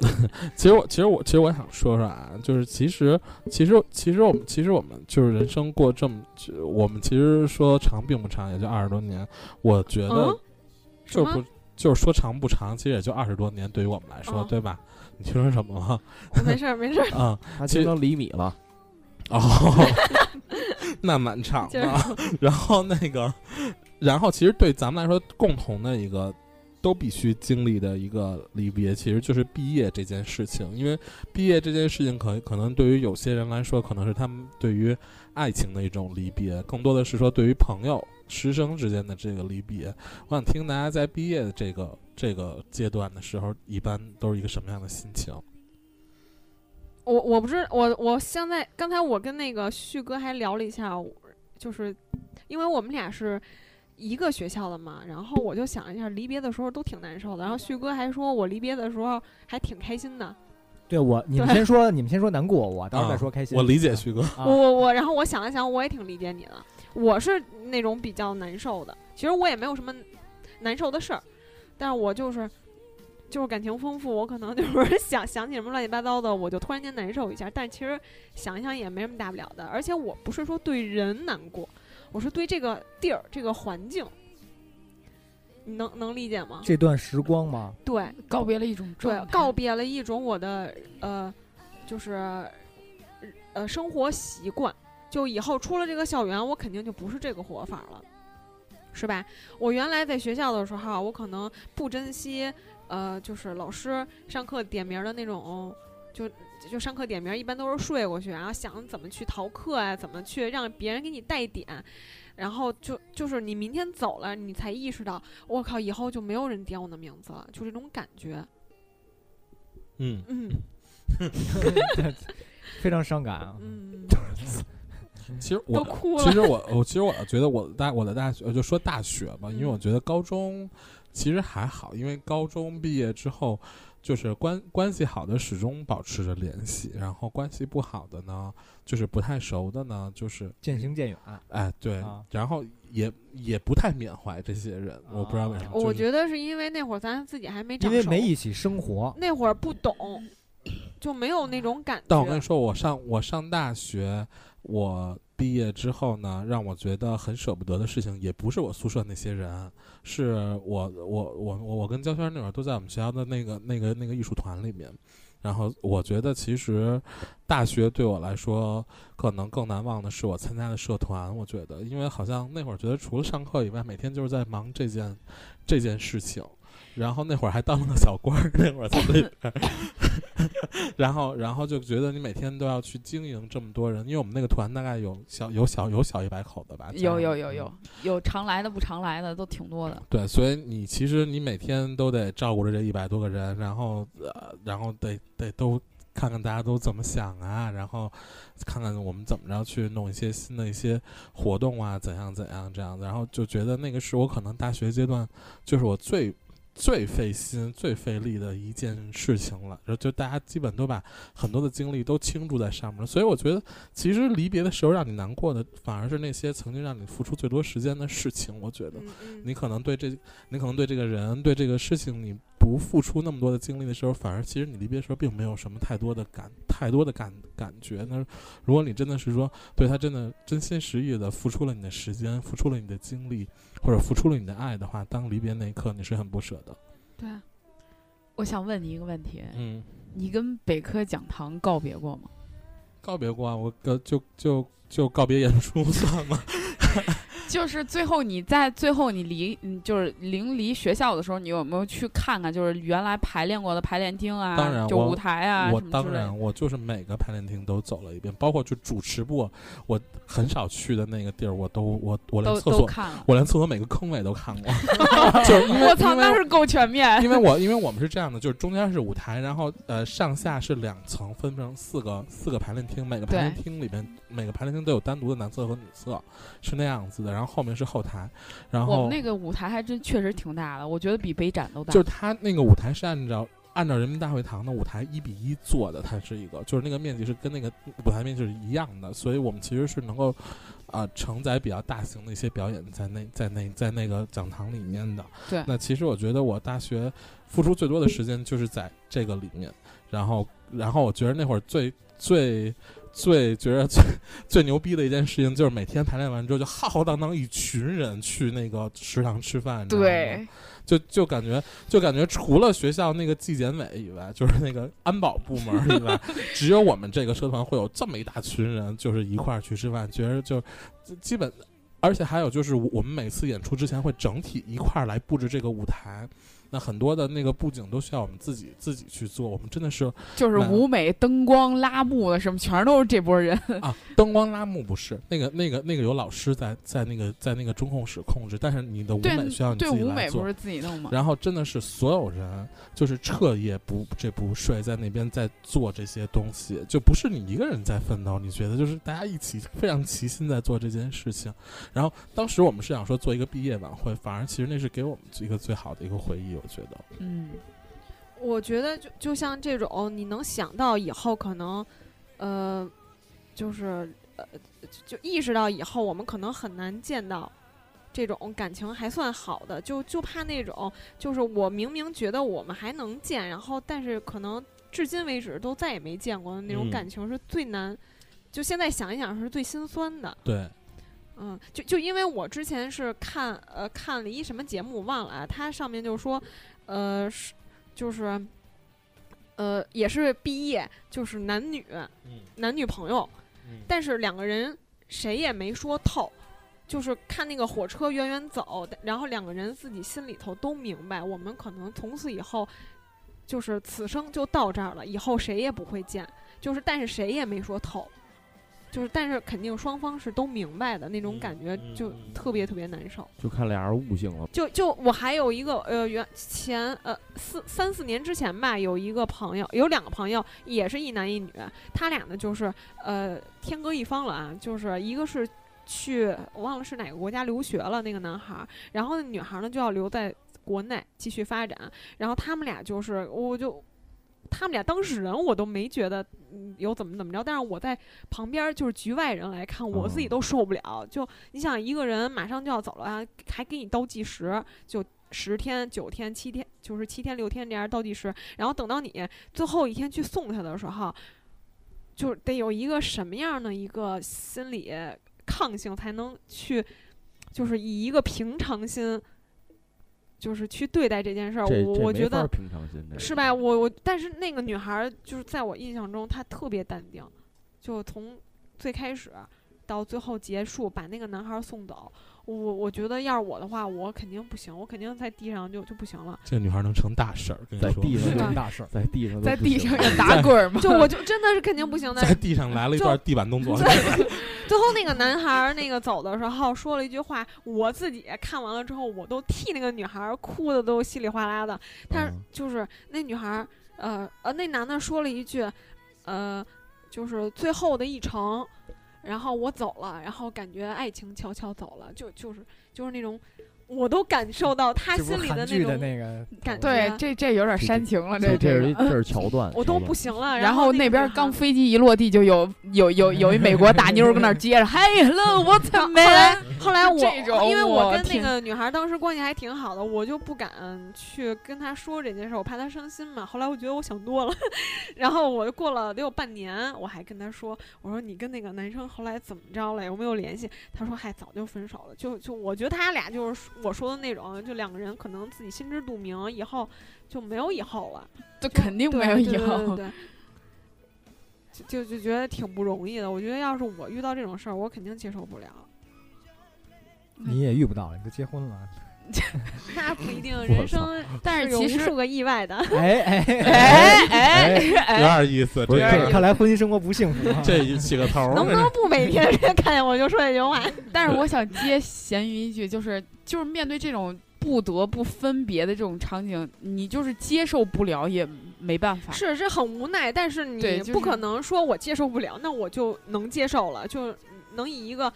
[laughs] 其实我其实我其实我想说说啊，就是其实其实其实我们其实我们就是人生过这么，就我们其实说长并不长，也就二十多年。我觉得嗯就不就是说长不长，其实也就二十多年，对于我们来说，哦对吧？你听说什么了？没事儿没事儿，啊、他其实听成厘米了，哦，[laughs] 那蛮长 [laughs] 就是的。然后那个，然后其实对咱们来说，共同的一个都必须经历的一个离别，其实就是毕业这件事情。因为毕业这件事情可，可能对于有些人来说，可能是他们对于爱情的一种离别，更多的是说对于朋友、师生之间的这个离别。我想听大家在毕业的这个这个阶段的时候，一般都是一个什么样的心情？我我不知我我现在刚才我跟那个旭哥还聊了一下，就是因为我们俩是一个学校的嘛，然后我就想了一下，离别的时候都挺难受的。然后旭哥还说我离别的时候还挺开心的。对我，你们先说，你们先说难过，我到时候再啊说开心。我理解旭哥，啊我我我，然后我想了想，我也挺理解你的。我是那种比较难受的，其实我也没有什么难受的事儿，但是我就是就是感情丰富，我可能就是 [laughs] 想想起什么乱七八糟的，我就突然间难受一下。但其实想一想也没什么大不了的，而且我不是说对人难过，我是对这个地儿、这个环境，你能能理解吗？这段时光吗，对告别了一种对状，态告别了一种我的呃，就是呃生活习惯。就以后出了这个校园，我肯定就不是这个活法了，是吧？我原来在学校的时候，我可能不珍惜，呃，就是老师上课点名的那种，就就上课点名，一般都是睡过去，然后想怎么去逃课啊，怎么去让别人给你带点，然后就就是你明天走了，你才意识到，我靠，以后就没有人点我的名字了，就这种感觉，嗯。嗯。[laughs] 非常伤感啊。嗯，[laughs] 其实我都哭了。其实我我其实我觉得我的大我的大学就说大学吧，因为嗯。我觉得高中其实还好，因为高中毕业之后，就是关关系好的始终保持着联系，然后关系不好的呢，就是不太熟的呢，就是渐行渐远，哎对，啊然后也也不太缅怀这些人，我不知道为什么，我觉得是因为那会儿咱自己还没长因为，没一起生活。那会儿不懂，就没有那种感觉。但我跟你说，我上我上大学，我毕业之后呢，让我觉得很舍不得的事情，也不是我宿舍那些人，是我我我我我跟焦轩那会儿都在我们学校的那个那个那个艺术团里面。然后我觉得，其实大学对我来说，可能更难忘的是我参加的社团。我觉得，因为好像那会儿觉得除了上课以外，每天就是在忙这件这件事情。然后那会儿还当了个小官儿，[laughs] 那会儿在那边儿，[laughs] 然后然后就觉得你每天都要去经营这么多人，因为我们那个团大概有小有小有小一百口的吧，有有有有嗯有常来的不常来的都挺多的。对，所以你其实你每天都得照顾着这一百多个人，然后呃，然后得得都看看大家都怎么想啊，然后看看我们怎么着去弄一些新的一些活动啊，怎样怎样这样子，然后就觉得那个是我可能大学阶段就是我最。最费心、最费力的一件事情了，就就大家基本都把很多的精力都倾注在上面，所以我觉得，其实离别的时候让你难过的，反而是那些曾经让你付出最多时间的事情。我觉得，你可能对这，你可能对这个人，对这个事情，你不付出那么多的精力的时候，反而其实你离别的时候并没有什么太多的感，太多的感感觉。那如果你真的是说对他真的真心实意的付出了你的时间，付出了你的精力，或者付出了你的爱的话，当离别那一刻，你是很不舍的。对啊，我想问你一个问题，嗯，你跟北科讲堂告别过吗？告别过啊，我呃就就就告别演出算吗？[laughs] 就是最后你在最后你离嗯就是临离学校的时候，你有没有去看看就是原来排练过的排练厅啊，当然就舞台啊我当然，我就是每个排练厅都走了一遍，包括就主持部，我很少去的那个地儿，我都我我连厕所。我连厕所每个坑位都看过，[laughs] 就 [laughs] 我操，那是够全面。因为我因为我们是这样的，就是中间是舞台，然后呃上下是两层，分成四个四个排练厅，每个排练厅里面每个排练厅都有单独的男厕和女厕，是那样子的。然后后面是后台，然后我们那个舞台还真确实挺大的，我觉得比北展都大。就是它那个舞台是按照按照人民大会堂的舞台一比一做的，它是一个，就是那个面积是跟那个舞台面积是一样的，所以我们其实是能够啊、承载比较大型的一些表演在那在那在那个讲堂里面的。对那其实我觉得我大学付出最多的时间就是在这个里面，然后然后我觉得那会儿最最。最觉得最最牛逼的一件事情就是每天排练完之后就浩浩荡荡一群人去那个食堂吃饭，对，就就感觉就感觉除了学校那个纪检委以外，就是那个安保部门以外，[laughs] 只有我们这个社团会有这么一大群人，就是一块儿去吃饭，觉得就就基本。而且还有就是，我们每次演出之前会整体一块儿来布置这个舞台，那很多的那个布景都需要我们自己自己去做。我们真的是就是舞美、灯光、拉幕的什么，全都是这波人。啊，灯光拉幕不是那个那个那个有老师在在那个在那个中控室控制，但是你的舞美需要你对，自己来做舞美不。是自己弄吗？然后真的是所有人就是彻夜不这不睡，在那边在做这些东西，就不是你一个人在奋斗，你觉得就是大家一起非常齐心在做这件事情。然后当时我们是想说做一个毕业晚会，反而其实那是给我们一个最好的一个回忆，我觉得。嗯，我觉得就就像这种，你能想到以后可能，呃，就是呃，就就意识到以后我们可能很难见到这种感情还算好的，就就怕那种，就是我明明觉得我们还能见，然后但是可能至今为止都再也没见过的那种嗯感情是最难，就现在想一想是最心酸的。对，嗯，就就因为我之前是看呃看了一什么节目忘了啊，它上面就说，呃是就是，呃也是毕业，就是男女嗯男女朋友，嗯但是两个人谁也没说透，就是看那个火车远远走，然后两个人自己心里头都明白，我们可能从此以后就是此生就到这儿了，以后谁也不会见，就是但是谁也没说透。就是，但是肯定双方是都明白的那种嗯感觉，就特别特别难受。就看俩人悟性了。就就我还有一个呃原前呃四三四年之前吧，有一个朋友，有两个朋友，也是一男一女，他俩呢就是呃天各一方了啊，就是一个是去我忘了是哪个国家留学了那个男孩儿，然后那女孩儿呢就要留在国内继续发展，然后他们俩就是我就。他们俩当事人我都没觉得有怎么怎么着，但是我在旁边就是局外人来看，我自己都受不了。就你想一个人马上就要走了，还给你倒计时，就十天、九天、七天，就是七天、六天这样倒计时，然后等到你最后一天去送他的时候，就得有一个什么样的一个心理抗性，才能去，就是以一个平常心，就是去对待这件事儿。我我觉得是吧？我我，但是那个女孩儿就是在我印象中，她特别淡定，就从最开始到最后结束，把那个男孩儿送走。我我觉得要是我的话，我肯定不行，我肯定在地上就就不行了。这个女孩能成大事儿，跟你说，在地上是吧真大事儿。在地上在地上要 [laughs] 打滚儿吗？就我就真的是肯定不行的。在地上来了一段地板动作。[laughs] 最后那个男孩儿那个走的时候说了一句话，我自己看完了之后，我都替那个女孩儿哭的都稀里哗啦的。但是嗯就是那女孩儿，呃呃，那男的说了一句，呃，就是最后的一程，然后我走了，然后感觉爱情悄悄走了，就就是就是那种，我都感受到他心里的那个感对，这这有点煽情了，这这个。是一这是桥段，[laughs] 我都不行了。然后后那边刚飞机一落地，就有有有有一美国大妞儿跟那儿接着，Hey hello，what's 后 up 后来后来我因为我我跟那个女孩当时关系还挺好的，我就不敢去跟她说这件事，我怕她伤心嘛。后来我觉得我想多了，[laughs] 然后我过了得有半年，我还跟她说，我说你跟那个男生后来怎么着了，有没有联系？她说嗨，早就分手了。就就我觉得他俩就是我说的那种，就两个人可能自己心知肚明，以后就没有以后了，就肯定没有以对对对后。对就就就觉得挺不容易的。我觉得要是我遇到这种事儿，我肯定接受不了。你也遇不到了，你都结婚了。[laughs] 那不一定，[laughs] 人生 [laughs] 但是有其实无数个意外的。哎哎哎哎有哎，点意思，这个看看来婚姻生活不幸福啊。这起个头，能不能不每天看见我就说这句话？但是我想接咸鱼一句，就是就是面对这种不得不分别的这种场景，你就是接受不了也没办法。是，这很无奈，但是你不可能说我接受不了，那我就能接受了，就能以一个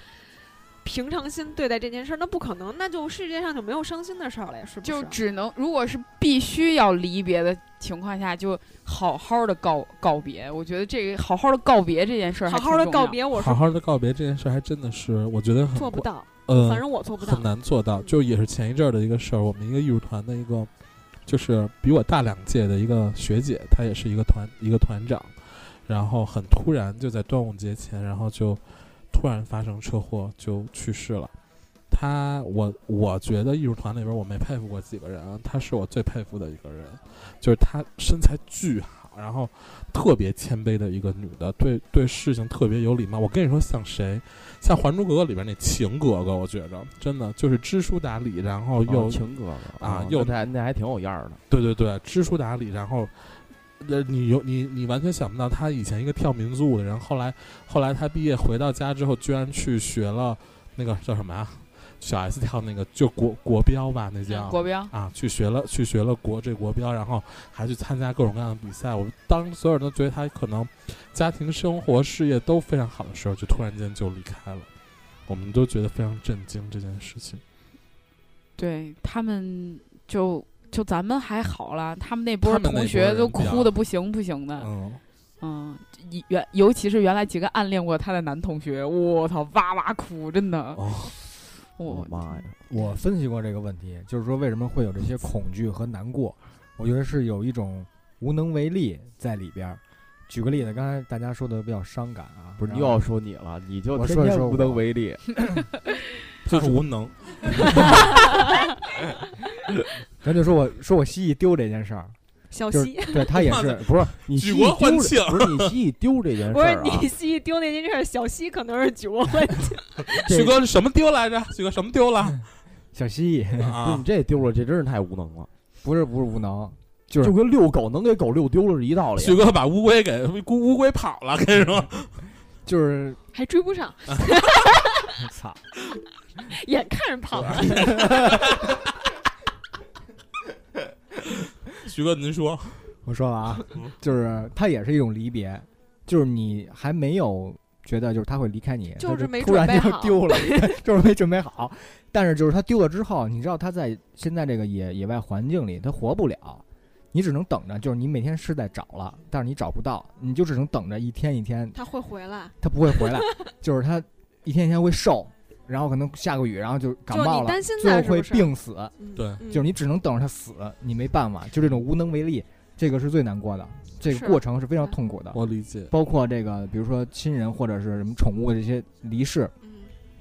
平常心对待这件事儿，那不可能，那就世界上就没有伤心的事儿了呀，是不是？就只能，如果是必须要离别的情况下，就好好的告告别。我觉得这个好好的告别这件事儿，好好的告，别，我是好好的告别这件事，还真的是我觉得很做不到，呃，反正我做不到很。难做到。就也是前一阵儿的一个事儿，我们一个艺术团的一个，就是比我大两届的一个学姐，她也是一个团一个团长，然后很突然就在端午节前，然后就突然发生车祸就去世了。她，我我觉得艺术团里边我没佩服过几个人啊，她是我最佩服的一个人，就是她身材巨好，然后特别谦卑的一个女的，对对事情特别有礼貌。我跟你说，像谁？像《还珠格格》里边那晴格格，我觉着真的就是知书达理，然后又、哦情哥哥啊又那还那还挺有样儿的。对对对，知书达理，然后，呃，你有你你完全想不到，他以前一个跳民族舞的人，后来后来他毕业回到家之后，居然去学了那个叫什么呀？小 S 跳那个就国国标吧，那叫国标。啊，去学了去学了国这国标，然后还去参加各种各样的比赛。我当所有人都觉得他可能家庭生活事业都非常好的时候，就突然间就离开了，我们都觉得非常震惊这件事情。对他们就就咱们还好了，他们那波同学都哭的不行不行的。嗯，原尤其是原来几个暗恋过他的男同学，我操，哇哇哭，真的。哦，我妈呀！我分析过这个问题，就是说为什么会有这些恐惧和难过？我觉得是有一种无能为力在里边。举个例子，刚才大家说的比较伤感啊，不是又要说你了，你就天我说一说天无能为力。[laughs] 就是无能。[laughs] 咱就说我说我蜥蜴丢这件事儿，就是小西，对他也 [laughs] 是 [laughs] 不是你举国蜥蜴丢欢庆这不是你蜥蜴丢这件 [laughs] 事不是？你西丢那件事儿，小西可能是举国欢庆。这许哥是什么丢来着？许哥什么丢了？小蜥蜴不是啊你，这丢了，这真是太无能了，不是不是无能，就是就跟遛狗能给狗遛丢了是一道理。许哥把乌龟给乌乌龟跑了，跟你说，就是还追不上，操，眼看着跑了。许哥您说，我说了啊嗯，就是它也是一种离别，就是你还没有觉得就是他会离开你，就是没突然就准备好丢了，就是没准备好。但是就是他丢了之后，你知道他在现在这个野野外环境里，他活不了，你只能等着。就是你每天是在找了，但是你找不到，你就只能等着一天一天，他会回来，他不会回来，就是他一天一天会瘦，然后可能下个雨，然后就感冒了，你担心最后会？病死。嗯对嗯就是你只能等着他死，你没办法，就这种无能为力，这个是最难过的，这个过程是非常痛苦的。我理解。包括这个，比如说亲人或者是什么宠物的这些离世，嗯，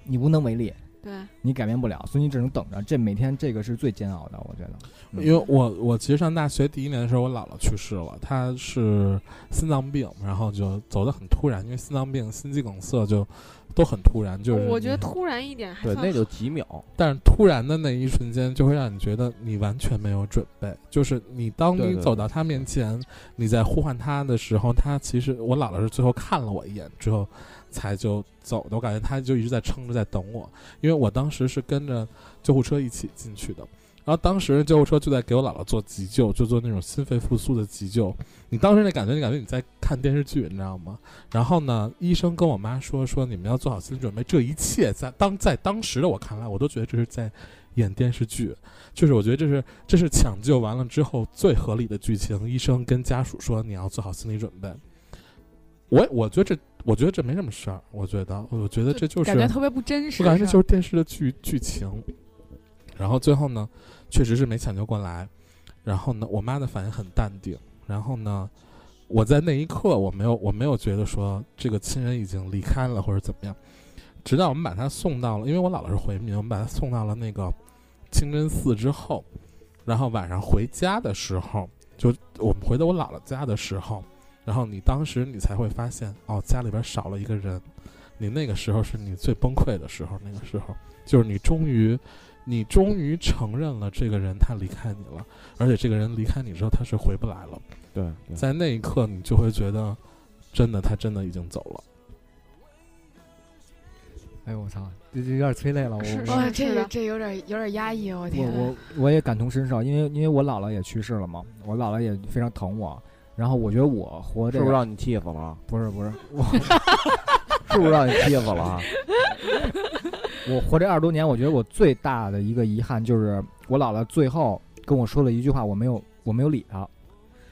你无能为力，对，你改变不了，所以你只能等着。这每天这个是最煎熬的，我觉得。嗯因为我我其实上大学第一年的时候，我姥姥去世了，她是心脏病，然后就走得很突然，因为心脏病、心肌梗塞就都很突然，就是我觉得突然一点还对，那就几秒。但是突然的那一瞬间，就会让你觉得你完全没有准备。就是你当你走到他面前，你在呼唤他的时候，他其实我姥姥是最后看了我一眼之后才就走的。我感觉他就一直在撑着在等我，因为我当时是跟着救护车一起进去的。然后当时救护车就在给我姥姥做急救，就做那种心肺复苏的急救。你当时那感觉，你感觉你在看电视剧，你知道吗？然后呢，医生跟我妈说说你们要做好心理准备，这一切在当在当时的我看来，我都觉得这是在演电视剧，就是我觉得这是这是抢救完了之后最合理的剧情。医生跟家属说你要做好心理准备。我我觉得这我觉得这没什么事儿，我觉得我觉得这就是感觉特别不真实。我感觉这就是电视的剧剧情。然后最后呢，确实是没抢救过来。然后呢，我妈的反应很淡定。然后呢，我在那一刻我没有我没有觉得说这个亲人已经离开了或者怎么样。直到我们把他送到了，因为我姥姥是回民，我们把他送到了那个清真寺之后，然后晚上回家的时候，就我们回到我姥姥家的时候，然后你当时你才会发现，哦，家里边少了一个人。你那个时候是你最崩溃的时候，那个时候就是你终于，你终于承认了这个人他离开你了，而且这个人离开你之后他是回不来了，对，对在那一刻你就会觉得，真的他真的已经走了。哎呦我操，这这有点催泪了，我这这有点有点压抑，我我天！我我也感同身受，因为因为我姥姥也去世了嘛，我姥姥也非常疼我，然后我觉得我活着是不是让你气死了？不是不是我 [laughs] 是不是让你气死了？啊我活这二十多年，我觉得我最大的一个遗憾就是我姥姥最后跟我说了一句话，我没有我没有理她，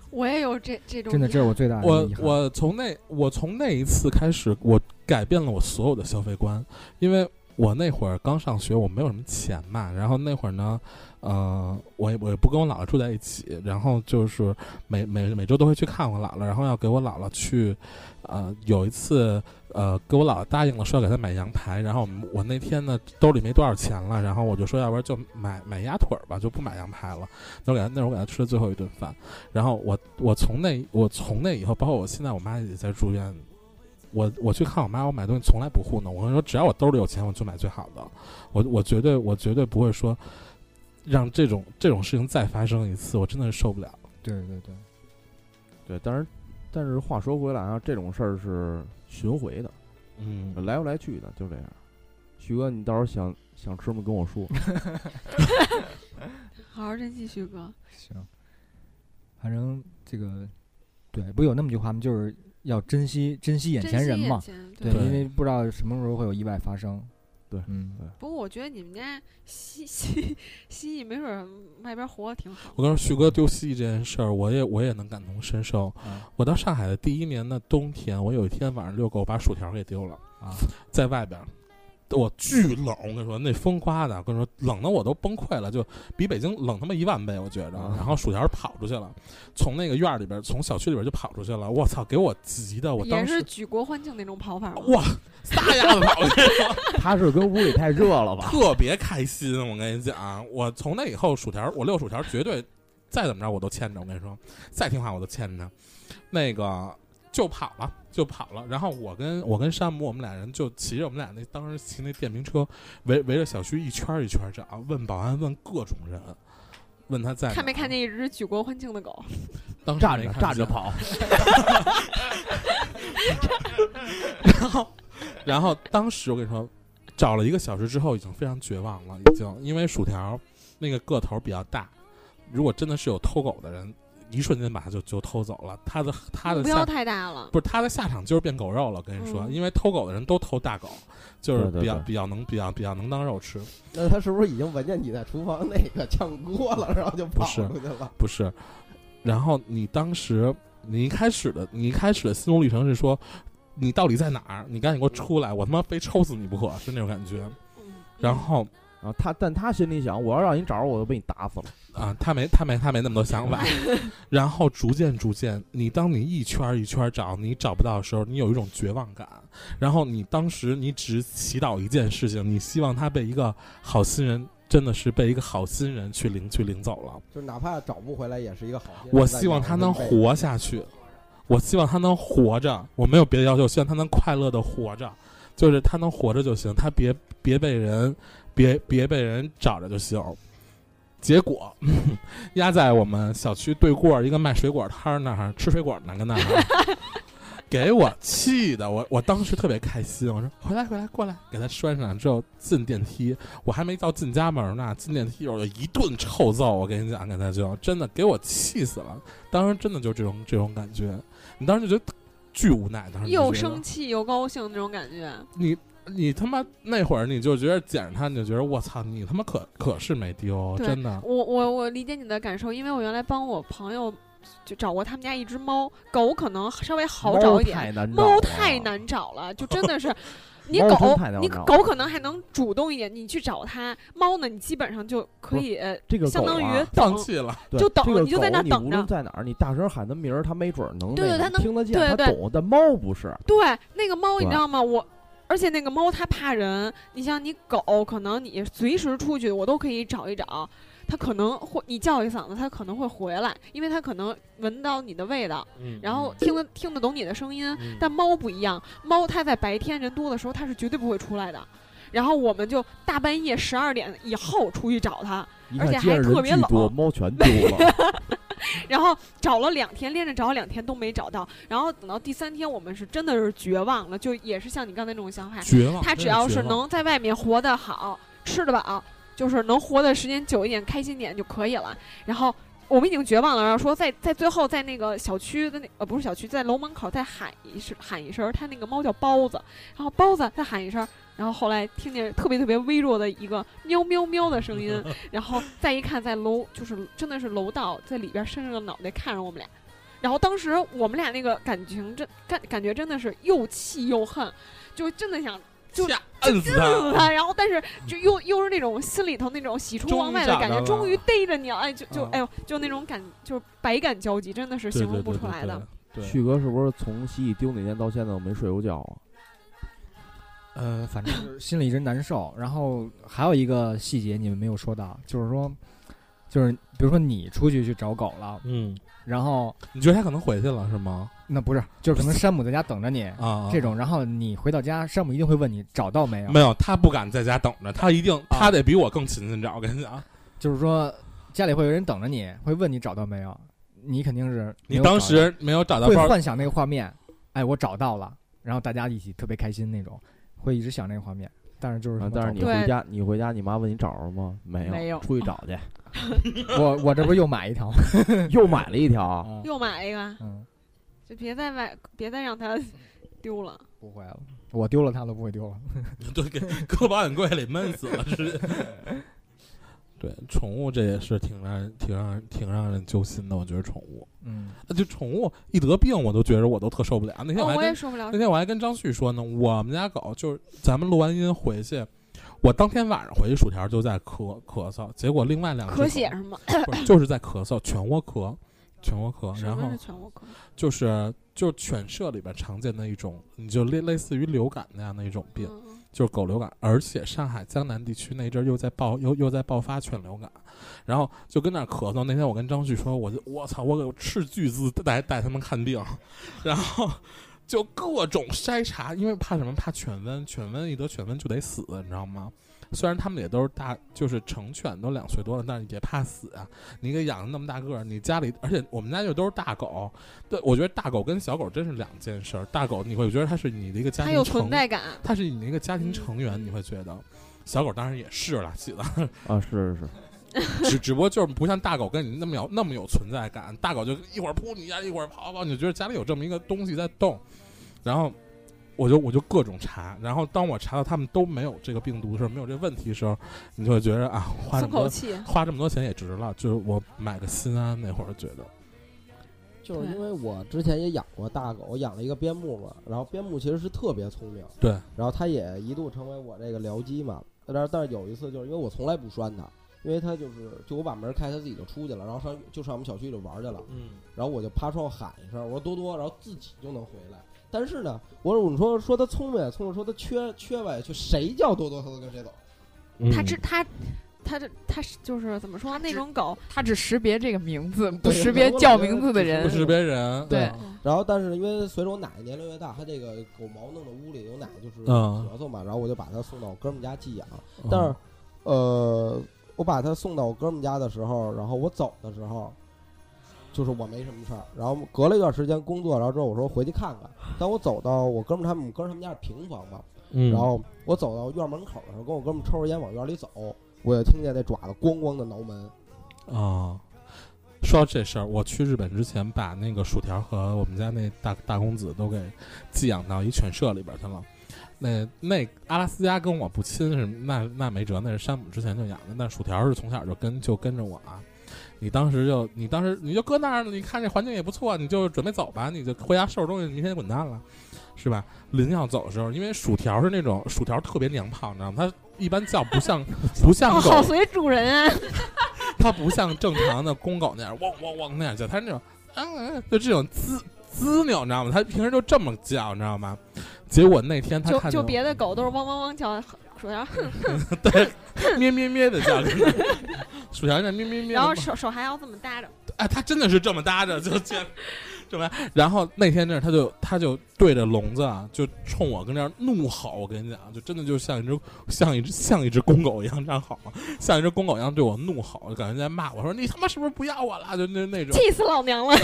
我也有这这种真的这是我最大的遗憾。我从那我从那一次开始，我改变了我所有的消费观，因为我那会儿刚上学，我没有什么钱嘛，然后那会儿呢，呃，我也我也不跟我姥姥住在一起，然后就是每每每周都会去看我姥姥，然后要给我姥姥去，呃，有一次。呃，给我姥姥答应了，说要给她买羊排，然后我那天呢兜里没多少钱了，然后我就说，要不然就买买鸭腿儿吧，就不买羊排了。那我给她那我给她吃了最后一顿饭，然后我我从那我从那以后，包括我现在我妈也在住院，我我去看我妈，我买东西从来不糊弄。我跟你说，只要我兜里有钱，我就买最好的。我我绝对我绝对不会说让这种这种事情再发生一次，我真的是受不了。对对对，对，但是但是话说回来啊，这种事儿是巡回的，嗯，来回来去的，就这样。徐哥，你到时候想想吃吗？跟我说。[laughs] 好好珍惜徐哥。行，反正这个对，不有那么句话吗？就是要珍惜珍惜眼前人嘛。前对，对因为不知道什么时候会有意外发生。对嗯，不过我觉得你们家蜥蜥蜥蜴没准儿外边活的挺好。我跟你说，旭哥丢蜥蜴这件事儿，我也我也能感同身受。啊我到上海的第一年的冬天，我有一天晚上遛狗，把薯条给丢了，啊，在外边儿。我巨冷，我跟你说，那风刮的，我跟你说，冷的我都崩溃了，就比北京冷他妈一万倍，我觉着。啊然后薯条跑出去了，从那个院儿里边儿，从小区里边儿就跑出去了。我操，给我急的，我也当时是举国欢庆那种跑法？哇，撒丫子跑，我跟你说，他是跟屋里太热了吧？特别开心。我跟你讲，我从那以后，薯条我遛薯条绝对再怎么着我都牵着。我跟你说，再听话我都牵着。那个就跑了，就跑了。然后我跟我跟山姆，我们俩人就骑着我们俩那当时骑那电瓶车，围围着小区一圈一圈找，问保安，问各种人，问他在哪看没看见一只举国欢庆的狗？[laughs] 当时站着没看见站着跑，[laughs] 然后，然后当时我跟你说，找了一个小时之后，已经非常绝望了，已经因为薯条那个个头比较大，如果真的是有偷狗的人，一瞬间把它就就偷走了。他的他的目标太大了。不是他的下场就是变狗肉了。跟你说，嗯因为偷狗的人都偷大狗，就是比较对比较能比较比较能当肉吃。那他是不是已经闻见你在厨房那个炝锅了，然后就跑不是出去了？不是，然后你当时你一开始的你一开始的心路历程是说，你到底在哪儿？你赶紧给我出来，我他妈非抽死你不可，是那种感觉。嗯然后啊，他但他心里想，我要让你找着我，就被你打死了。啊，他没他没他没那么多想法，[laughs] 然后逐渐逐渐，你当你一圈儿一圈儿找，你找不到的时候，你有一种绝望感。然后你当时你只祈祷一件事情，你希望他被一个好心人，真的是被一个好心人去领去领走了。就哪怕找不回来，也是一个好心人。我希望他能活下去，我希望他能活着，我没有别的要求，希望他能快乐的活着，就是他能活着就行，他别别被人别别被人找着就行。结果压在我们小区对过一个卖水果摊儿那儿吃水果呢，跟那儿 [laughs] 给我气的，我我当时特别开心，我说回来回来过来，给他拴上之后进电梯，我还没到进家门呢，进电梯我就一顿臭揍，我跟你讲，给他就真的给我气死了，当时真的就这种这种感觉，你当时就觉得巨无奈，当时又生气又高兴那种感觉。你你他妈那会儿你就觉得捡着它，你就觉得我操，你他妈可可是没丢，真的。我我我理解你的感受，因为我原来帮我朋友就找过他们家一只猫，狗可能稍微好找一点，猫太难找了，就真的是。[laughs] 你狗你狗可能还能主动一点，你去找它。猫呢，你基本上就可以，呃这个相当于放。弃了，就等你就在那等着论在哪儿，你大声喊它名儿，它没准能对对它能听得见，它懂。但猫不是，对，那个猫你知道吗？我，而且那个猫它怕人。你像你狗，可能你随时出去我都可以找一找，它可能会你叫一嗓子，它可能会回来，因为它可能闻到你的味道，嗯然后听得听得懂你的声音。嗯但猫不一样，猫它在白天人多的时候，它是绝对不会出来的。然后我们就大半夜十二点以后出去找它，一而且还特别冷猫全丢了。[laughs] 然后找了两天，连着找了两天都没找到。然后等到第三天，我们是真的是绝望了，就也是像你刚才那种想法，绝望。它只要是能在外面活得好，吃得饱，就是能活的时间久一点，开心点就可以了。然后我们已经绝望了，然后说在在最后在那个小区的那呃不是小区，在楼门口再喊一声喊一声，他那个猫叫包子，然后包子再喊一声。然后后来听见特别特别微弱的一个喵喵喵的声音，[laughs] 然后再一看，在楼就是真的是楼道，在里边伸着个脑袋看着我们俩，然后当时我们俩那个感情真感感觉真的是又气又恨，就真的想就吓摁死刺他。他，然后但是就又又是那种心里头那种喜出望外的感觉，终于逮着你了，哎，就就嗯哎呦，就那种感，就是百感交集，真的是形容不出来的。旭哥是不是从洗衣丢那天到现在都没睡过觉啊？呃，反正就 [laughs] 是心里一直难受。然后还有一个细节你们没有说到，就是说，就是比如说你出去去找狗了，嗯，然后你觉得他可能回去了是吗？那不是，就是可能山姆在家等着你啊，这种，然后你回到家，山姆一定会问你找到没有，没有，他不敢在家等着，他一定他得比我更勤勤找。我跟你讲，就是说家里会有人等着你，会问你找到没有，你肯定是你当时没有找到会，幻想那个画面，哎，我找到了，然后大家一起特别开心那种，会一直想那个画面。但是就是啊但是你回家，你回家，你妈问你找着了吗？没有，没有出去找去，[laughs] 我我这不又买一条吗？[laughs] 又买了一条。啊又买一个，嗯，就别再买，别再让它丢了。不会了，我丢了它都不会丢了。[laughs] 对，给搁保险柜里闷死了，直接。对，宠物这也是挺让人、挺让人、挺让人揪心的。我觉得宠物，嗯，啊就宠物一得病，我都觉得我都特受不了。那天哦，还跟、我也受不了那。天我还跟张旭说呢，我们家狗就是咱们录完音回去，我当天晚上回去，薯条就在咳咳嗽，结果另外两只咳狗血是吗？就是在咳嗽，犬窝咳，犬窝咳，什么然后是犬窝咳？就是就是犬舍里边常见的一种，你就类类似于流感那样的一种病，嗯就是狗流感，而且上海江南地区那阵儿又在爆又又在爆发犬流感，然后就跟那儿咳嗽。那天我跟张旭说，我就我操，我给斥巨资带带他们看病，然后就各种筛查，因为怕什么？怕犬瘟，犬瘟一得犬瘟就得死，你知道吗？虽然他们也都是大，就是成犬都两岁多了，但是也怕死啊！你给养的那么大个儿，你家里，而且我们家就都是大狗，对我觉得大狗跟小狗真是两件事儿。大狗你会觉得它是你的一个家它有庭成存在感。它是你的一个家庭成员，你会觉得。小狗当然也是了，记得，[laughs] 啊，是是是，[laughs] 只只不过就是不像大狗跟你那么有那么有存在感。大狗就一会儿扑你家，一会儿跑跑，你就觉得家里有这么一个东西在动。然后我就我就各种查，然后当我查到他们都没有这个病毒的时候，没有这问题的时候，你就会觉得啊，花这么多松口气，花这么多钱也值了。就是我买个心安那会儿觉得，就是因为我之前也养过大狗，我养了一个边牧嘛，然后边牧其实是特别聪明，对，然后它也一度成为我这个僚机嘛。但是但是有一次，就是因为我从来不拴它，因为它就是就我把门开，它自己就出去了，然后上就上我们小区里玩去了，嗯，然后我就趴窗户喊一声，我说多多，然后自己就能回来。但是呢，我说你说说它聪明，聪明说它缺缺吧也缺，谁叫多多它都跟谁走。嗯它只它它这它是就是怎么说那种狗，它只识别这个名字，不识别叫名字的人不。识别人，对嗯然后，但是因为随着我奶奶年龄越大，它这个狗毛弄的屋里有奶就是嗯咳嗽嘛，然后我就把它送到我哥们家寄养。但是，呃，我把它送到我哥们家的时候，然后我走的时候，就是我没什么事儿。然后隔了一段时间工作，然后之后我说回去看看。当我走到我哥们他们，我哥们他们家是平房嘛，嗯，然后我走到院门口的时候，跟我哥们抽着烟往院里走，我就听见那爪子咣咣的挠门。啊，说到这事儿，我去日本之前，把那个薯条和我们家那大大公子都给寄养到一犬舍里边去了。那那阿拉斯加跟我不亲是那那没辙，那是山姆之前就养的，但薯条是从小就跟就跟着我啊。你当时就你当时你就搁那儿了，你看这环境也不错，你就准备走吧，你就回家收拾东西，明天就滚蛋了，是吧？临要走的时候，因为薯条是那种薯条特别娘炮，你知道吗？它一般叫不像 [laughs] 不像哦，狗，好随主人啊！[laughs] 它不像正常的公狗那样汪汪汪那样叫，它是那种嗯嗯，就这种滋滋扭，你知道吗？它平时就这么叫，你知道吗？结果那天它就就别的狗都是汪汪汪叫，薯条 [laughs] 对咩咩咩的叫，跟那薯条那咩咩咩，然后手手还要这么搭着，哎，他真的是这么搭着就这。这么，然后那天那他就他就对着笼子啊，就冲我跟那儿怒吼。我跟你讲，就真的就像一只像一只像一只公狗一样这样吼，像一只公狗一样对我怒吼，就感觉在骂我说你他妈是不是不要我了？就那那种气死老娘了！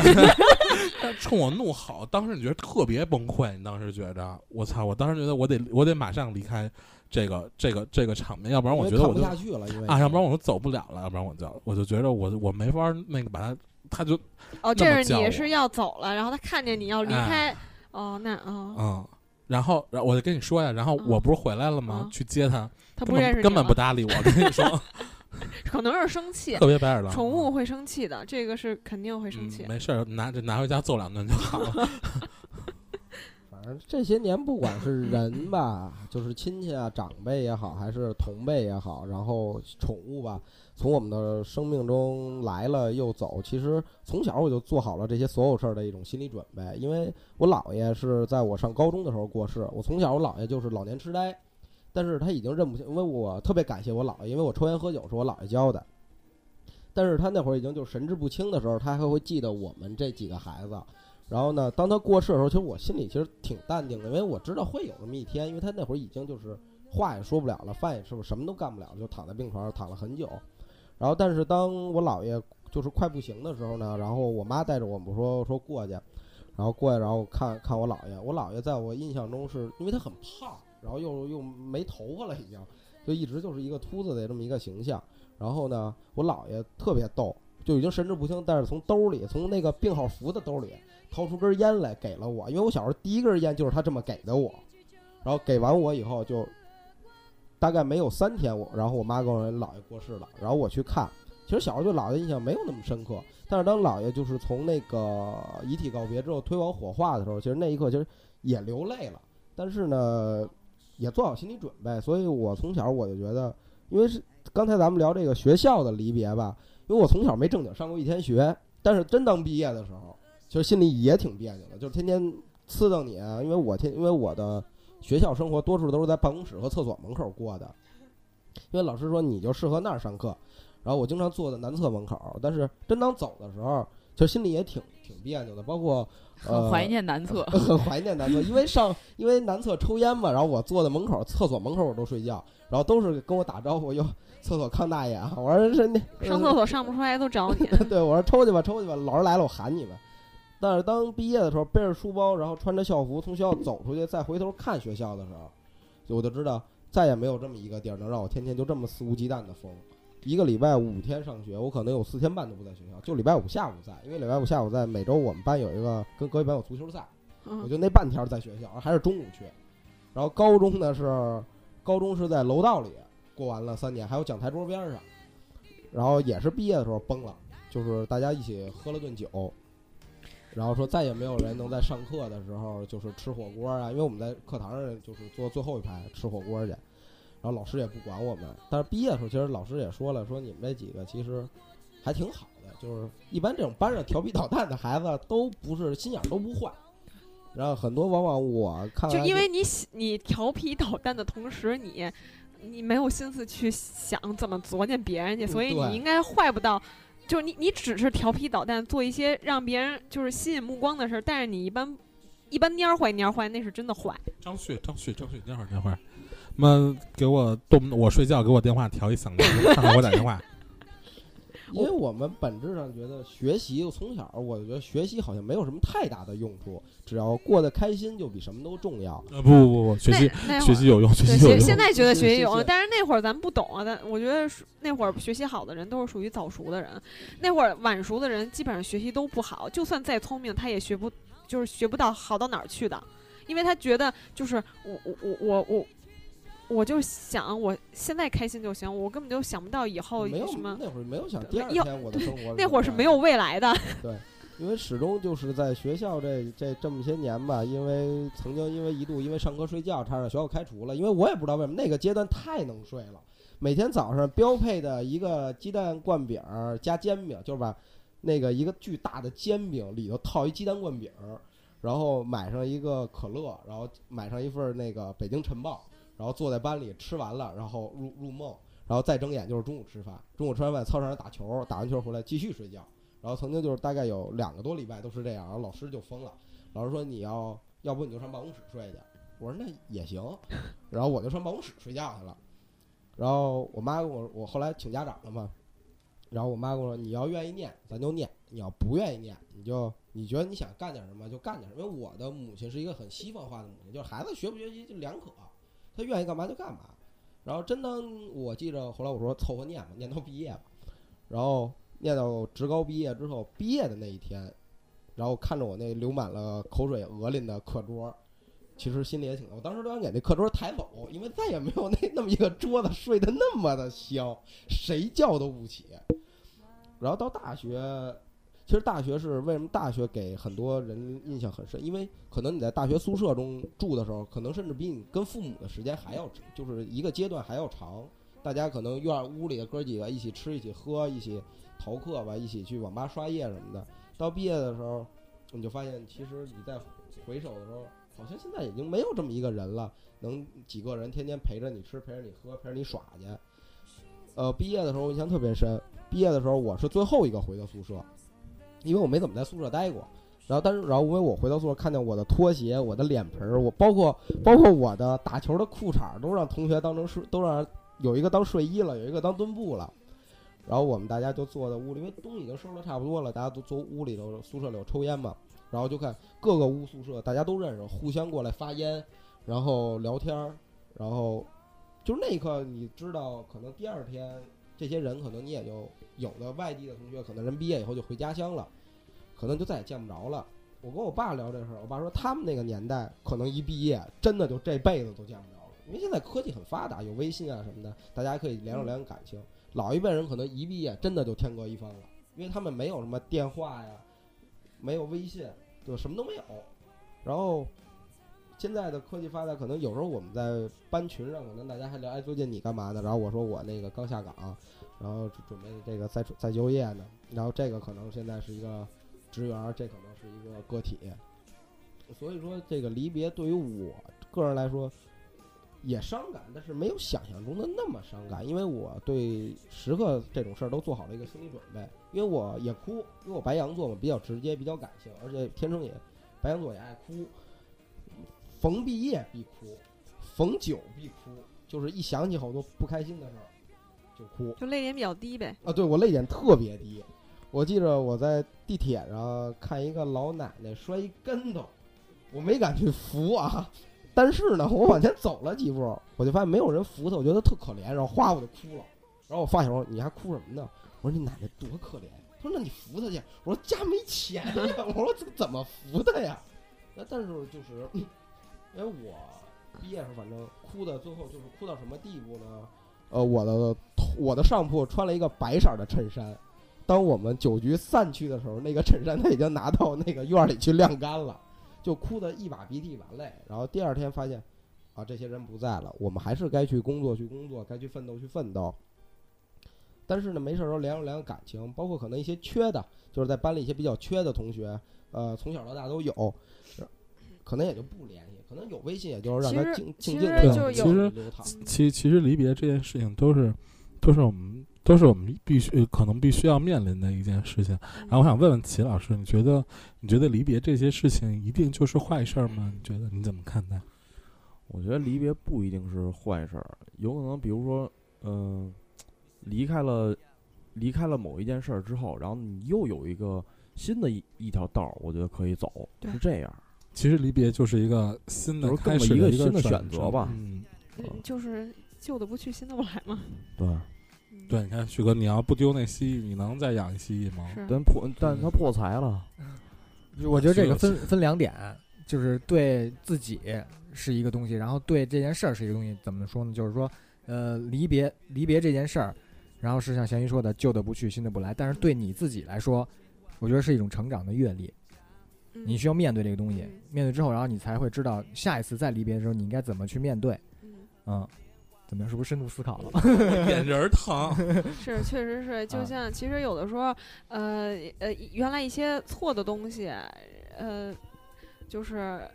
[laughs] 冲我怒吼，当时你觉得特别崩溃，你当时觉着我操，我当时觉得我得我得马上离开这个这个这个场面，要不然我觉得我看不就下去了，因为啊，要不然我就走不了了，要不然我就我就觉得我我没法那个把他他就哦，这是你是要走了，然后他看见你要离哎开，哦，那哦，嗯。然后，然后我就跟你说呀，然后嗯我不是回来了吗？嗯去接他，他不认识你根本不搭理我，跟你说，[laughs] 可能是生气特，别白眼狼。宠物会生气的，这个是肯定会生气嗯，。没事儿，拿着拿回家揍两顿就好了。[laughs] 反正这些年不管是人吧，就是亲戚啊、长辈也好，还是同辈也好，然后宠物吧，从我们的生命中来了又走。其实从小我就做好了这些所有事儿的一种心理准备，因为我姥爷是在我上高中的时候过世，我从小我姥爷就是老年痴呆，但是他已经认不清，因为我特别感谢我姥爷，因为我抽烟喝酒是我姥爷教的。但是他那会儿已经就神志不清的时候，他还会记得我们这几个孩子。然后呢，当他过世的时候，其实我心里其实挺淡定的，因为我知道会有这么一天，因为他那会儿已经就是话也说不了了，饭也吃不，什么都干不了，就躺在病床上躺了很久。然后，但是当我姥爷就是快不行的时候呢，然后我妈带着我们说说过去，然后过去，然后看看我姥爷。我姥爷在我印象中是因为他很胖，然后又又没头发了，已经就一直就是一个秃子的这么一个形象。然后呢，我姥爷特别逗，就已经神志不清，但是从兜里，从那个病号服的兜里掏出根烟来给了我，因为我小时候第一根烟就是他这么给的我。然后给完我以后就大概没有三天，我然后我妈跟我姥爷过世了，然后我去看。其实小时候对姥爷印象没有那么深刻，但是当姥爷就是从那个遗体告别之后推往火化的时候，其实那一刻其实也流泪了，但是呢，也做好心理准备。所以我从小我就觉得，因为是刚才咱们聊这个学校的离别吧，因为我从小没正经上过一天学，但是真当毕业的时候，其实心里也挺别扭的，就是天天呲瞪你啊，因为我天，因为我的学校生活多数都是在办公室和厕所门口过的，因为老师说你就适合那儿上课，然后我经常坐在男厕门口，但是真当走的时候，其实心里也挺挺别扭的，包括呃很怀念男厕。[laughs] 很怀念男厕，因为上因为男厕抽烟嘛，然后我坐在门口厕所门口我都睡觉，然后都是跟我打招呼，哟，厕所康大爷啊，我说是那上厕所上不出来都找你，[laughs] 对，我说抽去吧，抽去吧，老师来了我喊你们。但是当毕业的时候，背着书包，然后穿着校服从学校走出去，再回头看学校的时候，就我就知道再也没有这么一个地儿能让我天天就这么肆无忌惮的疯。一个礼拜五天上学，我可能有四天半都不在学校，就礼拜五下午在，因为礼拜五下午在，每周我们班有一个跟隔壁班有足球赛，我嗯，就那半天儿在学校，还是中午去。然后高中呢是高中是在楼道里过完了三年，还有讲台桌边上，然后也是毕业的时候崩了，就是大家一起喝了顿酒，然后说再也没有人能在上课的时候就是吃火锅啊，因为我们在课堂上就是坐最后一排吃火锅去，然后老师也不管我们。但是毕业的时候，其实老师也说了，说你们这几个其实还挺好的，就是一般这种班上调皮捣蛋的孩子都不是心眼儿都不坏。然后很多往往我看来就因为你你调皮捣蛋的同时，你你没有心思去想怎么作践别人家，嗯所以你应该坏不到。就是你，你只是调皮捣蛋，做一些让别人就是吸引目光的事儿，但是你一般一般蔫坏蔫坏，那是真的坏。张旭，张旭，张旭，等会儿，等会儿，妈给我动，我睡觉给我电话调一嗓子，[laughs] 看看我打电话。因为我们本质上觉得学习，从小我就觉得学习好像没有什么太大的用处，只要过得开心就比什么都重要。呃，不不不不，学习学习有用，学对，习有用。现现在觉得学习有用，但是那会儿咱们不懂啊。但我觉得那会儿学习好的人都是属于早熟的人，那会儿晚熟的人基本上学习都不好，就算再聪明，他也学不就是学不到好到哪儿去的，因为他觉得就是我我我我我。我就想，我现在开心就行，我根本就想不到以后没有什么。那会儿没有想第二天我的生活 [laughs] 那会儿是没有未来的，对，因为始终就是在学校这这这么些年吧，因为曾经因为一度因为上课睡觉差点学校开除了，因为我也不知道为什么那个阶段太能睡了，每天早上标配的一个鸡蛋灌饼儿加煎饼，就是把那个一个巨大的煎饼里头套一鸡蛋灌饼儿，然后买上一个可乐，然后买上一份儿那个北京晨报，然后坐在班里吃完了，然后入入梦。然后再睁眼就是中午吃饭，中午吃完饭操场上打球，打完球回来继续睡觉。然后曾经就是大概有两个多礼拜都是这样，然后老师就疯了，老师说你要要不你就上办公室睡去，我说那也行，然后我就上办公室睡觉去了。然后我妈跟我我后来请家长了嘛，然后我妈跟我说你要愿意念咱就念，你要不愿意念你就你觉得你想干点什么就干点什么。因为我的母亲是一个很西方化的母亲，就是孩子学不学习就两可，他愿意干嘛就干嘛。然后真当我记着后来我说凑合念吧，念到毕业吧，然后念到职高毕业之后，毕业的那一天，然后看着我那流满了口水鹅淋的课桌。其实心里也挺，我当时都想给那课桌抬走，因为再也没有那那么一个桌子睡得那么的香，谁叫都不起。然后到大学，其实大学是为什么大学给很多人印象很深？因为可能你在大学宿舍中住的时候，可能甚至比你跟父母的时间还要，就是一个阶段还要长。大家可能院屋里的哥几个一起吃、一起喝、一起逃课吧，一起去网吧刷夜什么的。到毕业的时候，你就发现，其实你在回首的时候。好像现在已经没有这么一个人了，能几个人天天陪着你吃，陪着你喝，陪着你耍去。呃，毕业的时候我印象特别深。毕业的时候我是最后一个回到宿舍，因为我没怎么在宿舍待过。然后，但是，然后因为我回到宿舍，看见我的拖鞋、我的脸盆儿，我包括包括我的打球的裤衩，都让同学当成睡，都让有一个当睡衣了，有一个当墩布了。然后我们大家就坐在屋里，因为东西已经收拾差不多了，大家都坐屋里头，宿舍里头抽烟嘛。然后就看各个屋宿舍，大家都认识，互相过来发烟，然后聊天儿，然后就是那一刻，你知道，可能第二天这些人，可能你也就有的外地的同学，可能人毕业以后就回家乡了，可能就再也见不着了。我跟我爸聊这事儿，我爸说他们那个年代，可能一毕业，真的就这辈子都见不着了，因为现在科技很发达，有微信啊什么的，大家可以联络联络感情。老一辈人可能一毕业，真的就天各一方了，因为他们没有什么电话呀，没有微信。就，什么都没有。然后现在的科技发达，可能有时候我们在班群上，可能大家还聊，哎，最近你干嘛呢？然后我说我那个刚下岗，然后准备这个再再就业呢。然后这个可能现在是一个职员，这可能是一个个体。所以说，这个离别对于我个人来说也伤感，但是没有想象中的那么伤感，因为我对时刻这种事儿都做好了一个心理准备。因为我也哭，因为我白羊座嘛，比较直接，比较感性，而且天生也白羊座也爱哭。逢毕业必哭，逢酒必哭，就是一想起好多不开心的事儿就哭，就泪点比较低呗。啊，对我泪点特别低。我记着我在地铁上看一个老奶奶摔一跟头，我没敢去扶啊，但是呢，我往前走了几步，我就发现没有人扶她，我觉得特可怜，然后哗我就哭了。然后我发小说：“你还哭什么呢？”我说你奶奶多可怜。他说那你扶她去。我说家没钱呀。我说怎怎么扶她呀？那但是就是，因为我毕业时候反正哭的最后就是哭到什么地步呢？呃，我的我的上铺穿了一个白色的衬衫，当我们酒局散去的时候，那个衬衫他已经拿到那个院里去晾干了，就哭得一把鼻涕一把泪。然后第二天发现，啊，这些人不在了，我们还是该去工作去工作，该去奋斗去奋斗。但是呢，没事儿时候联络联络感情，包括可能一些缺的，就是在班里一些比较缺的同学，呃，从小到大都有，可能也就不联系，可能有微信，也就是让他静静静的其实其其实离别这件事情都是都是我们都是我们必须可能必须要面临的一件事情。然后我想问问齐老师，你觉得你觉得离别这些事情一定就是坏事儿吗？你觉得你怎么看待？我觉得离别不一定是坏事儿，有可能比如说，嗯。离开了，离开了某一件事儿之后，然后你又有一个新的一一条道儿，我觉得可以走，是这样。其实离别就是一个新的开始，一个新的选择吧。嗯，就是旧的不去，新的不来嘛。对，对，你看，旭哥，你要不丢那蜥蜴，你能再养一蜥蜴吗？但破，但他破财了。我觉得这个分分两点，就是对自己是一个东西，然后对这件事儿是一个东西。怎么说呢？就是说，呃，离别，离别这件事儿。然后是像咸鱼说的，旧的不去，新的不来。但是对你自己来说，我觉得是一种成长的阅历。你需要面对这个东西，面对之后，然后你才会知道下一次再离别的时候，你应该怎么去面对。嗯，怎么样？是不是深度思考了？[laughs] 眼仁疼。[laughs] 是，确实是。就像其实有的时候，呃呃，原来一些错的东西，呃，就是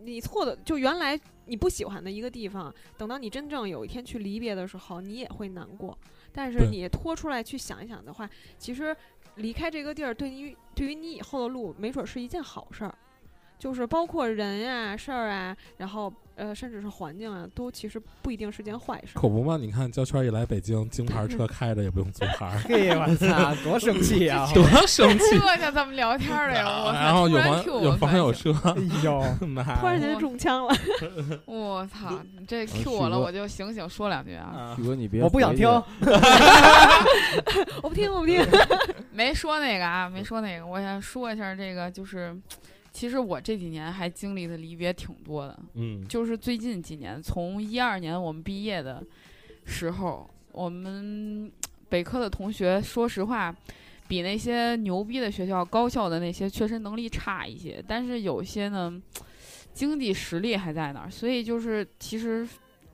你错的就原来你不喜欢的一个地方，等到你真正有一天去离别的时候，你也会难过。但是你拖出来去想一想的话，其实离开这个地儿，对于对于你以后的路，没准是一件好事儿。就是包括人呀、事儿啊，然后呃，甚至是环境啊，都其实不一定是件坏事儿。可不嘛？你看焦圈一来北京，京牌车开着也不用租牌儿，[laughs] 嘿，我操，多生气啊！[laughs] 多生气。[laughs] 这下咱们聊天儿了呀！我然后有突然房有我房有车，哎呦，妈突然间就中枪了，我操！你这 Q 我了，我就醒醒说两句啊！你别，我不想听。我不听，我不听。没说那个啊，没说那个，我想说一下这个，就是其实我这几年还经历的离别挺多的，嗯，就是最近几年，从一二年我们毕业的时候，我们北科的同学，说实话，比那些牛逼的学校、高校的那些确实能力差一些，但是有些呢，经济实力还在那儿，所以就是其实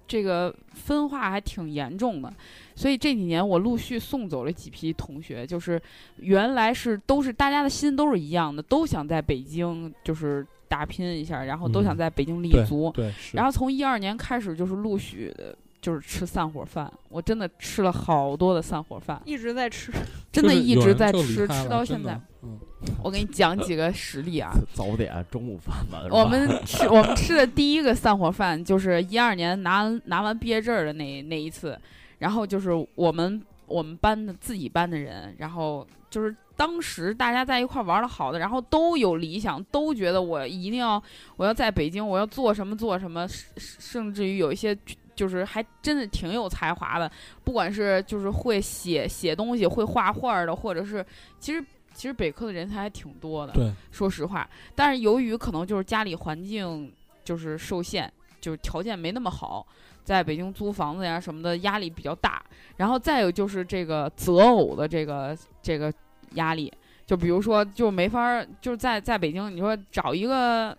这个分化还挺严重的。所以这几年我陆续送走了几批同学，就是原来是都是大家的心都是一样的，都想在北京就是打拼一下，然后都想嗯在北京立对足。对是。然后从一二年开始，就是陆续的，就是吃散伙饭。我真的吃了好多的散伙饭，一直在吃，真的一直在吃，吃到现在。嗯，我给你讲几个实例啊。早点中午饭晚我们 [laughs] 吃我们吃的第一个散伙饭，就是一二年拿拿完毕业证儿的那那一次，然后就是我们我们班的自己班的人，然后就是当时大家在一块儿玩的好的，然后都有理想，都觉得我一定要我要在北京，我要做什么做什么，甚甚至于有一些。就是还真的挺有才华的，不管是就是会写写东西、会画画的，或者是其实其实北科的人才还挺多的。对，说实话，但是由于可能就是家里环境就是受限，就是条件没那么好，在北京租房子呀什么的压力比较大。然后再有就是这个择偶的这个这个压力，就比如说就没法儿就是在在北京，你说找一个。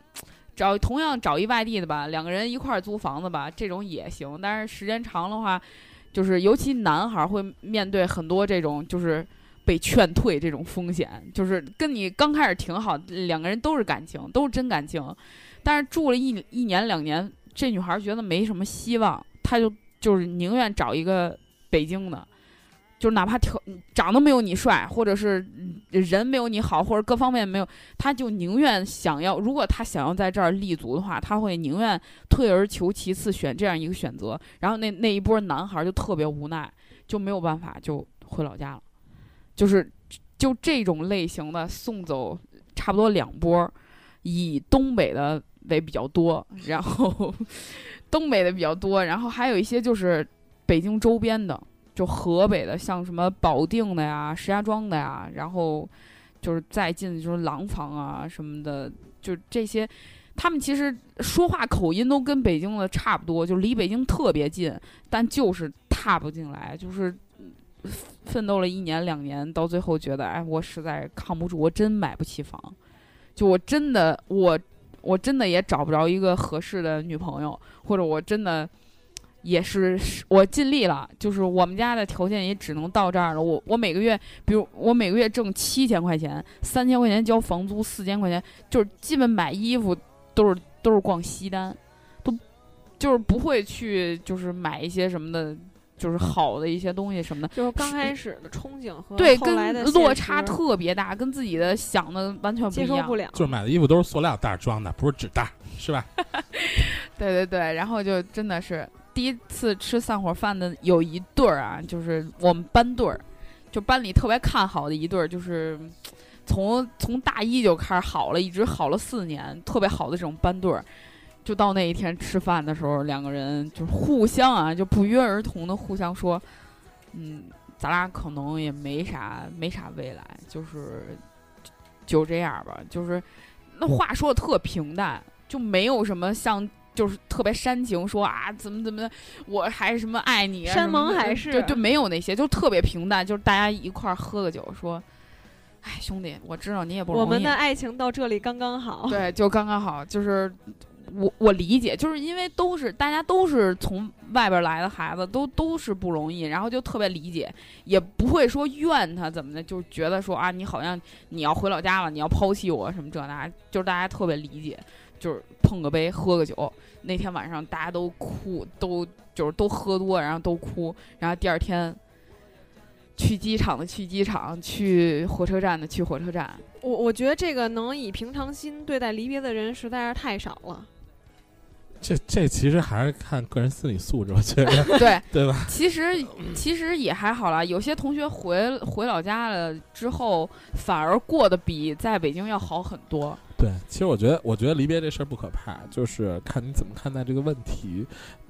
找同样找一外地的吧，两个人一块儿租房子吧，这种也行。但是时间长的话，就是尤其男孩会面对很多这种就是被劝退这种风险，就是跟你刚开始挺好，两个人都是感情，都是真感情，但是住了一一年两年，这女孩觉得没什么希望，她就就是宁愿找一个北京的，就哪怕条长得没有你帅，或者是人没有你好，或者各方面没有，他就宁愿想要，如果他想要在这儿立足的话，他会宁愿退而求其次选这样一个选择，然后那那一波男孩就特别无奈，就没有办法就回老家了。就是就这种类型的送走差不多两波，以东北的为比较多，然后 [laughs] 东北的比较多，然后还有一些就是北京周边的，就河北的，像什么保定的呀、石家庄的呀，然后就是再近就是廊坊啊什么的，就这些。他们其实说话口音都跟北京的差不多，就离北京特别近，但就是踏不进来，就是奋斗了一年两年，到最后觉得，哎，我实在扛不住，我真买不起房，就我真的，我我真的也找不着一个合适的女朋友，或者我真的也是我尽力了，就是我们家的条件也只能到这儿了。我我每个月，比如我每个月挣七千块钱，三千块钱交房租，四千块钱，就是基本买衣服都是都是逛西单，都就是不会去就是买一些什么的。就是好的一些东西什么的，就是刚开始的憧憬和对，跟落差特别大，跟自己的想的完全不一样接受不。了，就是买的衣服都是塑料袋装的，不是纸袋，是吧？[laughs] 对对对，然后就真的是第一次吃散伙饭的有一对儿啊，就是我们班对儿，就班里特别看好的一对儿，就是从从大一就开始好了，一直好了四年，特别好的这种班对儿。就到那一天吃饭的时候，两个人就互相啊，就不约而同的互相说，嗯，咱俩可能也没啥没啥未来，就是就这样吧，就是那话说的特平淡，就没有什么像就是特别煽情说啊怎么怎么的，我还是什么爱你啊，山盟海誓就就没有那些，就特别平淡，就是大家一块儿喝个酒说，哎兄弟，我知道你也不容易，我们的爱情到这里刚刚好。对，就刚刚好，就是我我理解，就是因为都是大家都是从外边来的孩子，都都是不容易，然后就特别理解，也不会说怨他怎么的，就觉得说啊，你好像你要回老家了，你要抛弃我什么这那，就是大家特别理解，就是碰个杯喝个酒，那天晚上大家都哭，都就是都喝多，然后都哭，然后第二天。去机场的去机场，去火车站的去火车站。我我觉得这个能以平常心对待离别的人实在是太少了。这这其实还是看个人心理素质，我觉得 [laughs] 对对吧？其实其实也还好啦，有些同学回回老家了之后，反而过得比在北京要好很多。对，其实我觉得，我觉得离别这事儿不可怕，就是看你怎么看待这个问题。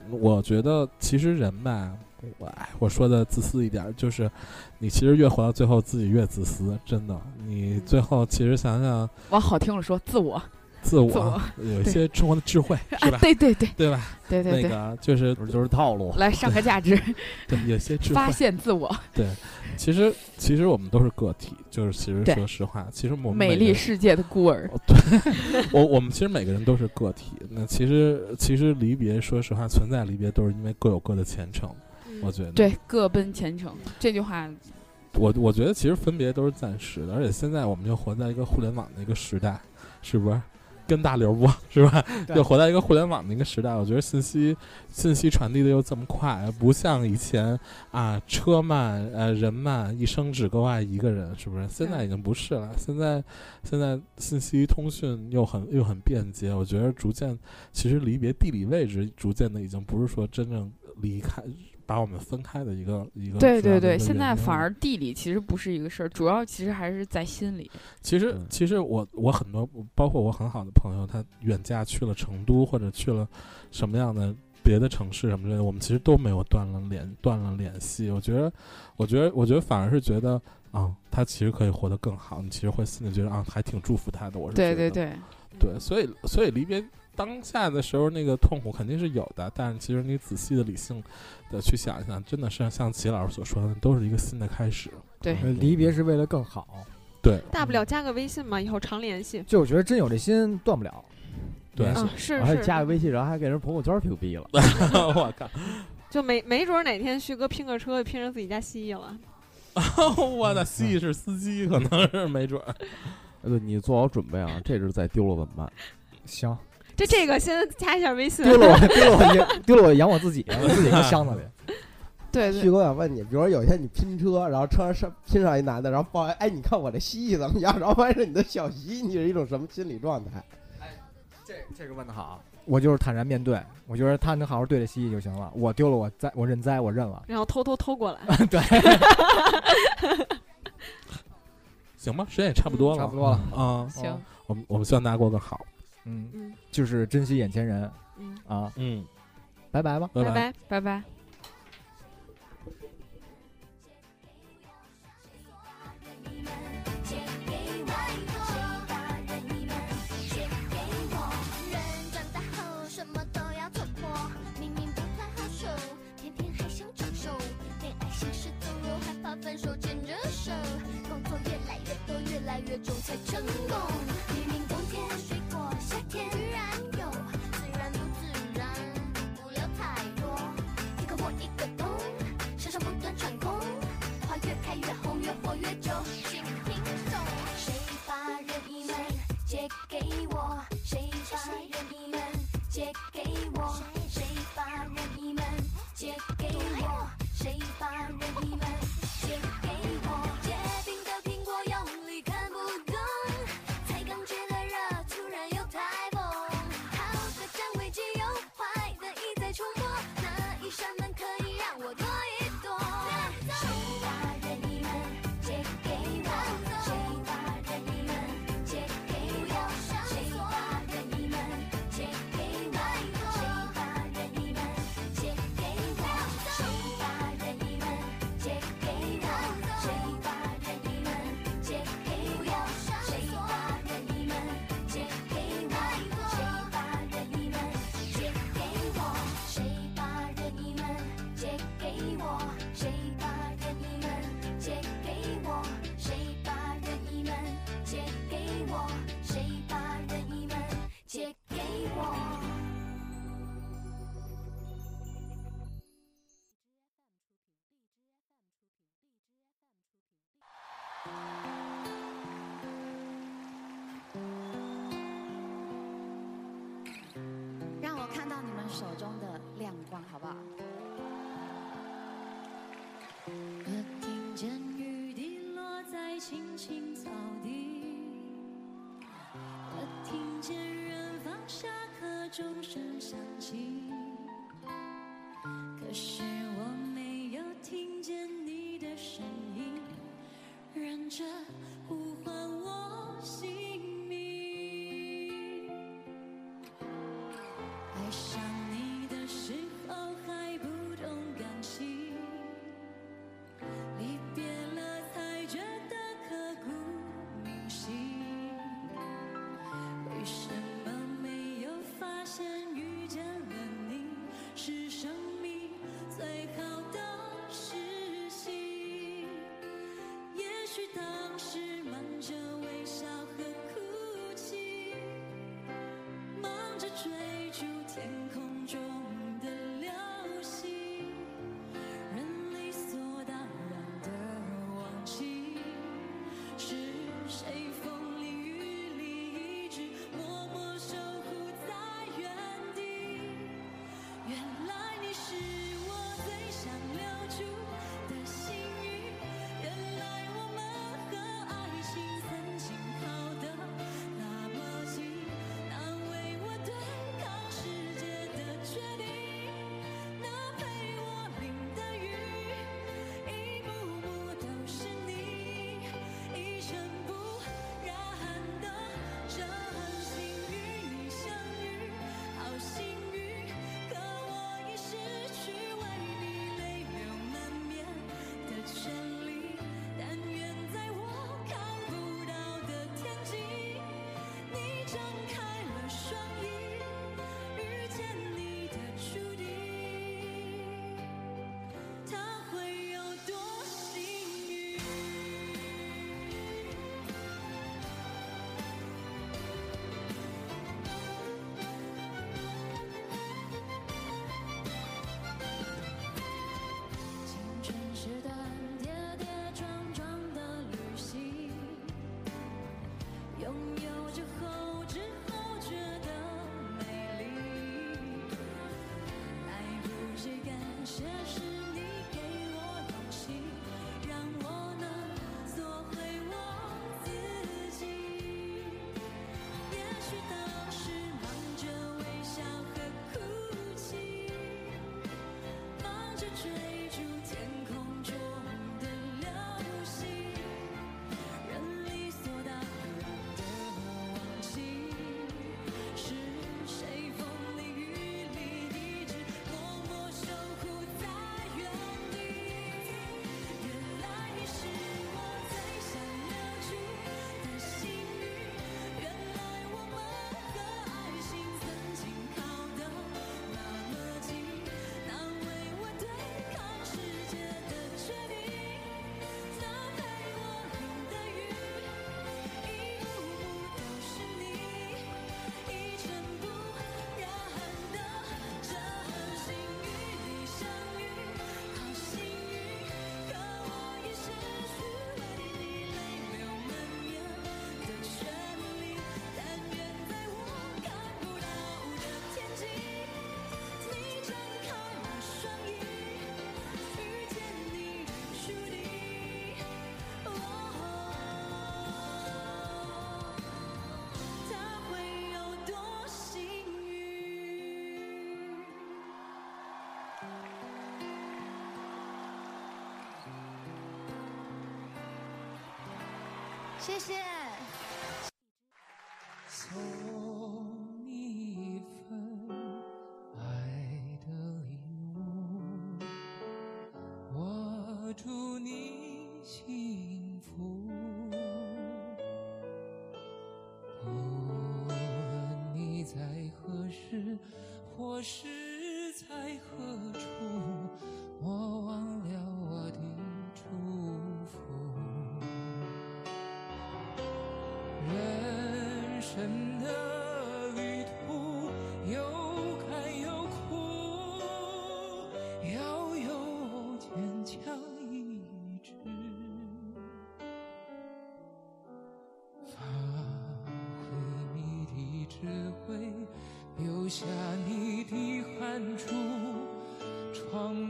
我觉得其实人吧，我哎，我说的自私一点，就是你其实越活到最后，自己越自私，真的。你最后其实想想，往好听了说，自我，自我有一些生活的智慧，[laughs] 是吧啊？对对对对吧？对对对，那个就是就是套路。来上个价值，[laughs] 对，有些智慧发。现自我，对其实其实我们都是个体，就是其实说实话，其实我们美每个人丽世界的孤儿。对我我们其实每个人都是个体。那其实其实离别，说实话，存在离别都是因为各有各的前程。嗯我觉得，对，各奔前程这句话，我我觉得其实分别都是暂时的，而且现在我们就活在一个互联网的一个时代，是不是？跟大流不是吧？对又活在一个互联网的一个时代，我觉得信息信息传递的又这么快，不像以前啊，车慢呃人慢，一生只够爱一个人，是不是？现在已经不是了，现在现在信息通讯又很又很便捷，我觉得逐渐其实离别地理位置逐渐的已经不是说真正离开把我们分开的一个一个对对对，现在反而地理其实不是一个事儿，主要其实还是在心里。其实嗯，其实我我很多，包括我很好的朋友，他远嫁去了成都，或者去了什么样的别的城市什么之类的，我们其实都没有断了联断了联系。我觉得，我觉得，我觉得反而是觉得啊，他其实可以活得更好。你其实会心里觉得啊，还挺祝福他的。我是觉得对对对，对，所以所以离别当下的时候，那个痛苦肯定是有的，但是其实你仔细的理性的去想一想，真的是像齐老师所说的，都是一个新的开始。对呃离别是为了更好。对，大不了加个微信嘛，以后常联系。就我觉得真有这心断不了。对是我还是，加个微信，然后还给人朋友圈屏蔽了。[laughs] 我靠，就没没准儿哪天旭哥拼个车拼成自己家蜥蜴了。[laughs] 我的蜥蜴是司机，可能是没准 [laughs] 对，你做好准备啊，这只再丢了怎么办？行，这这个先加一下微信。丢了我，[laughs] 丢了我养，丢了我养我自己，我自己搁箱子里。[laughs] 对对，旭哥想问你，比如说有一天你拼车，然后车上上拼上一男的，然后报哎，你看我这蜥蜴怎么样？然后发现是你的小蜥蜴，你是一种什么心理状态？这这个问的好，我就是坦然面对，我觉得他能好好对待蜥蜴就行了。我丢了我栽，我认栽，我认了。然后偷偷偷过来，[laughs] 对，行吧，时间也差不多了，差不多了。啊。行，我们我们希望大家过得好。嗯，嗯就是珍惜眼前人嗯，啊，嗯，拜拜吧。拜拜拜。拜拜。借给我，谁把任意门借给我？人长大后什么都要突破，明明不太好受，天天还想长寿，恋爱心事走肉，害怕分手牵着手，工作越来越多，越来越重才成功。好不好？我听见雨滴落在青青草地听见远方下课钟声响起可是谢谢。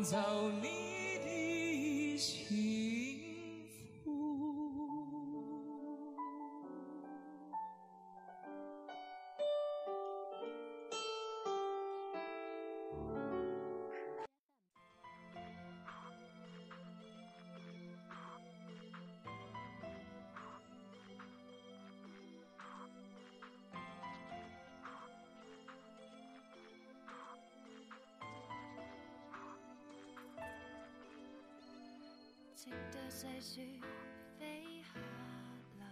创直到细雪飞下来，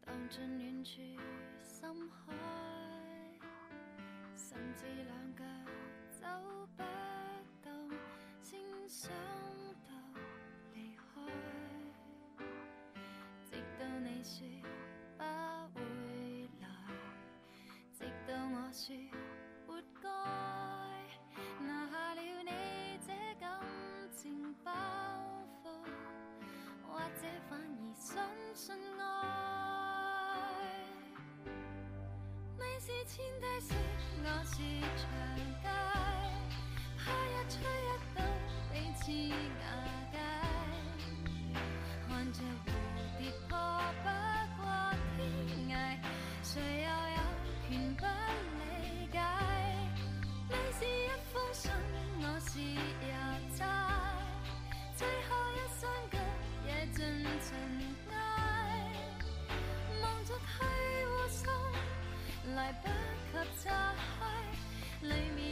荡进远处深海，甚至两脚走不动，先想到离开。直到你说你是天梯雪，我是長街，怕一吹一到彼此瓦解。看着蝴蝶破不過天涯，誰又有權不理解？你是一封信，我是郵差，最後一雙腳也盡塵来不及拆开里面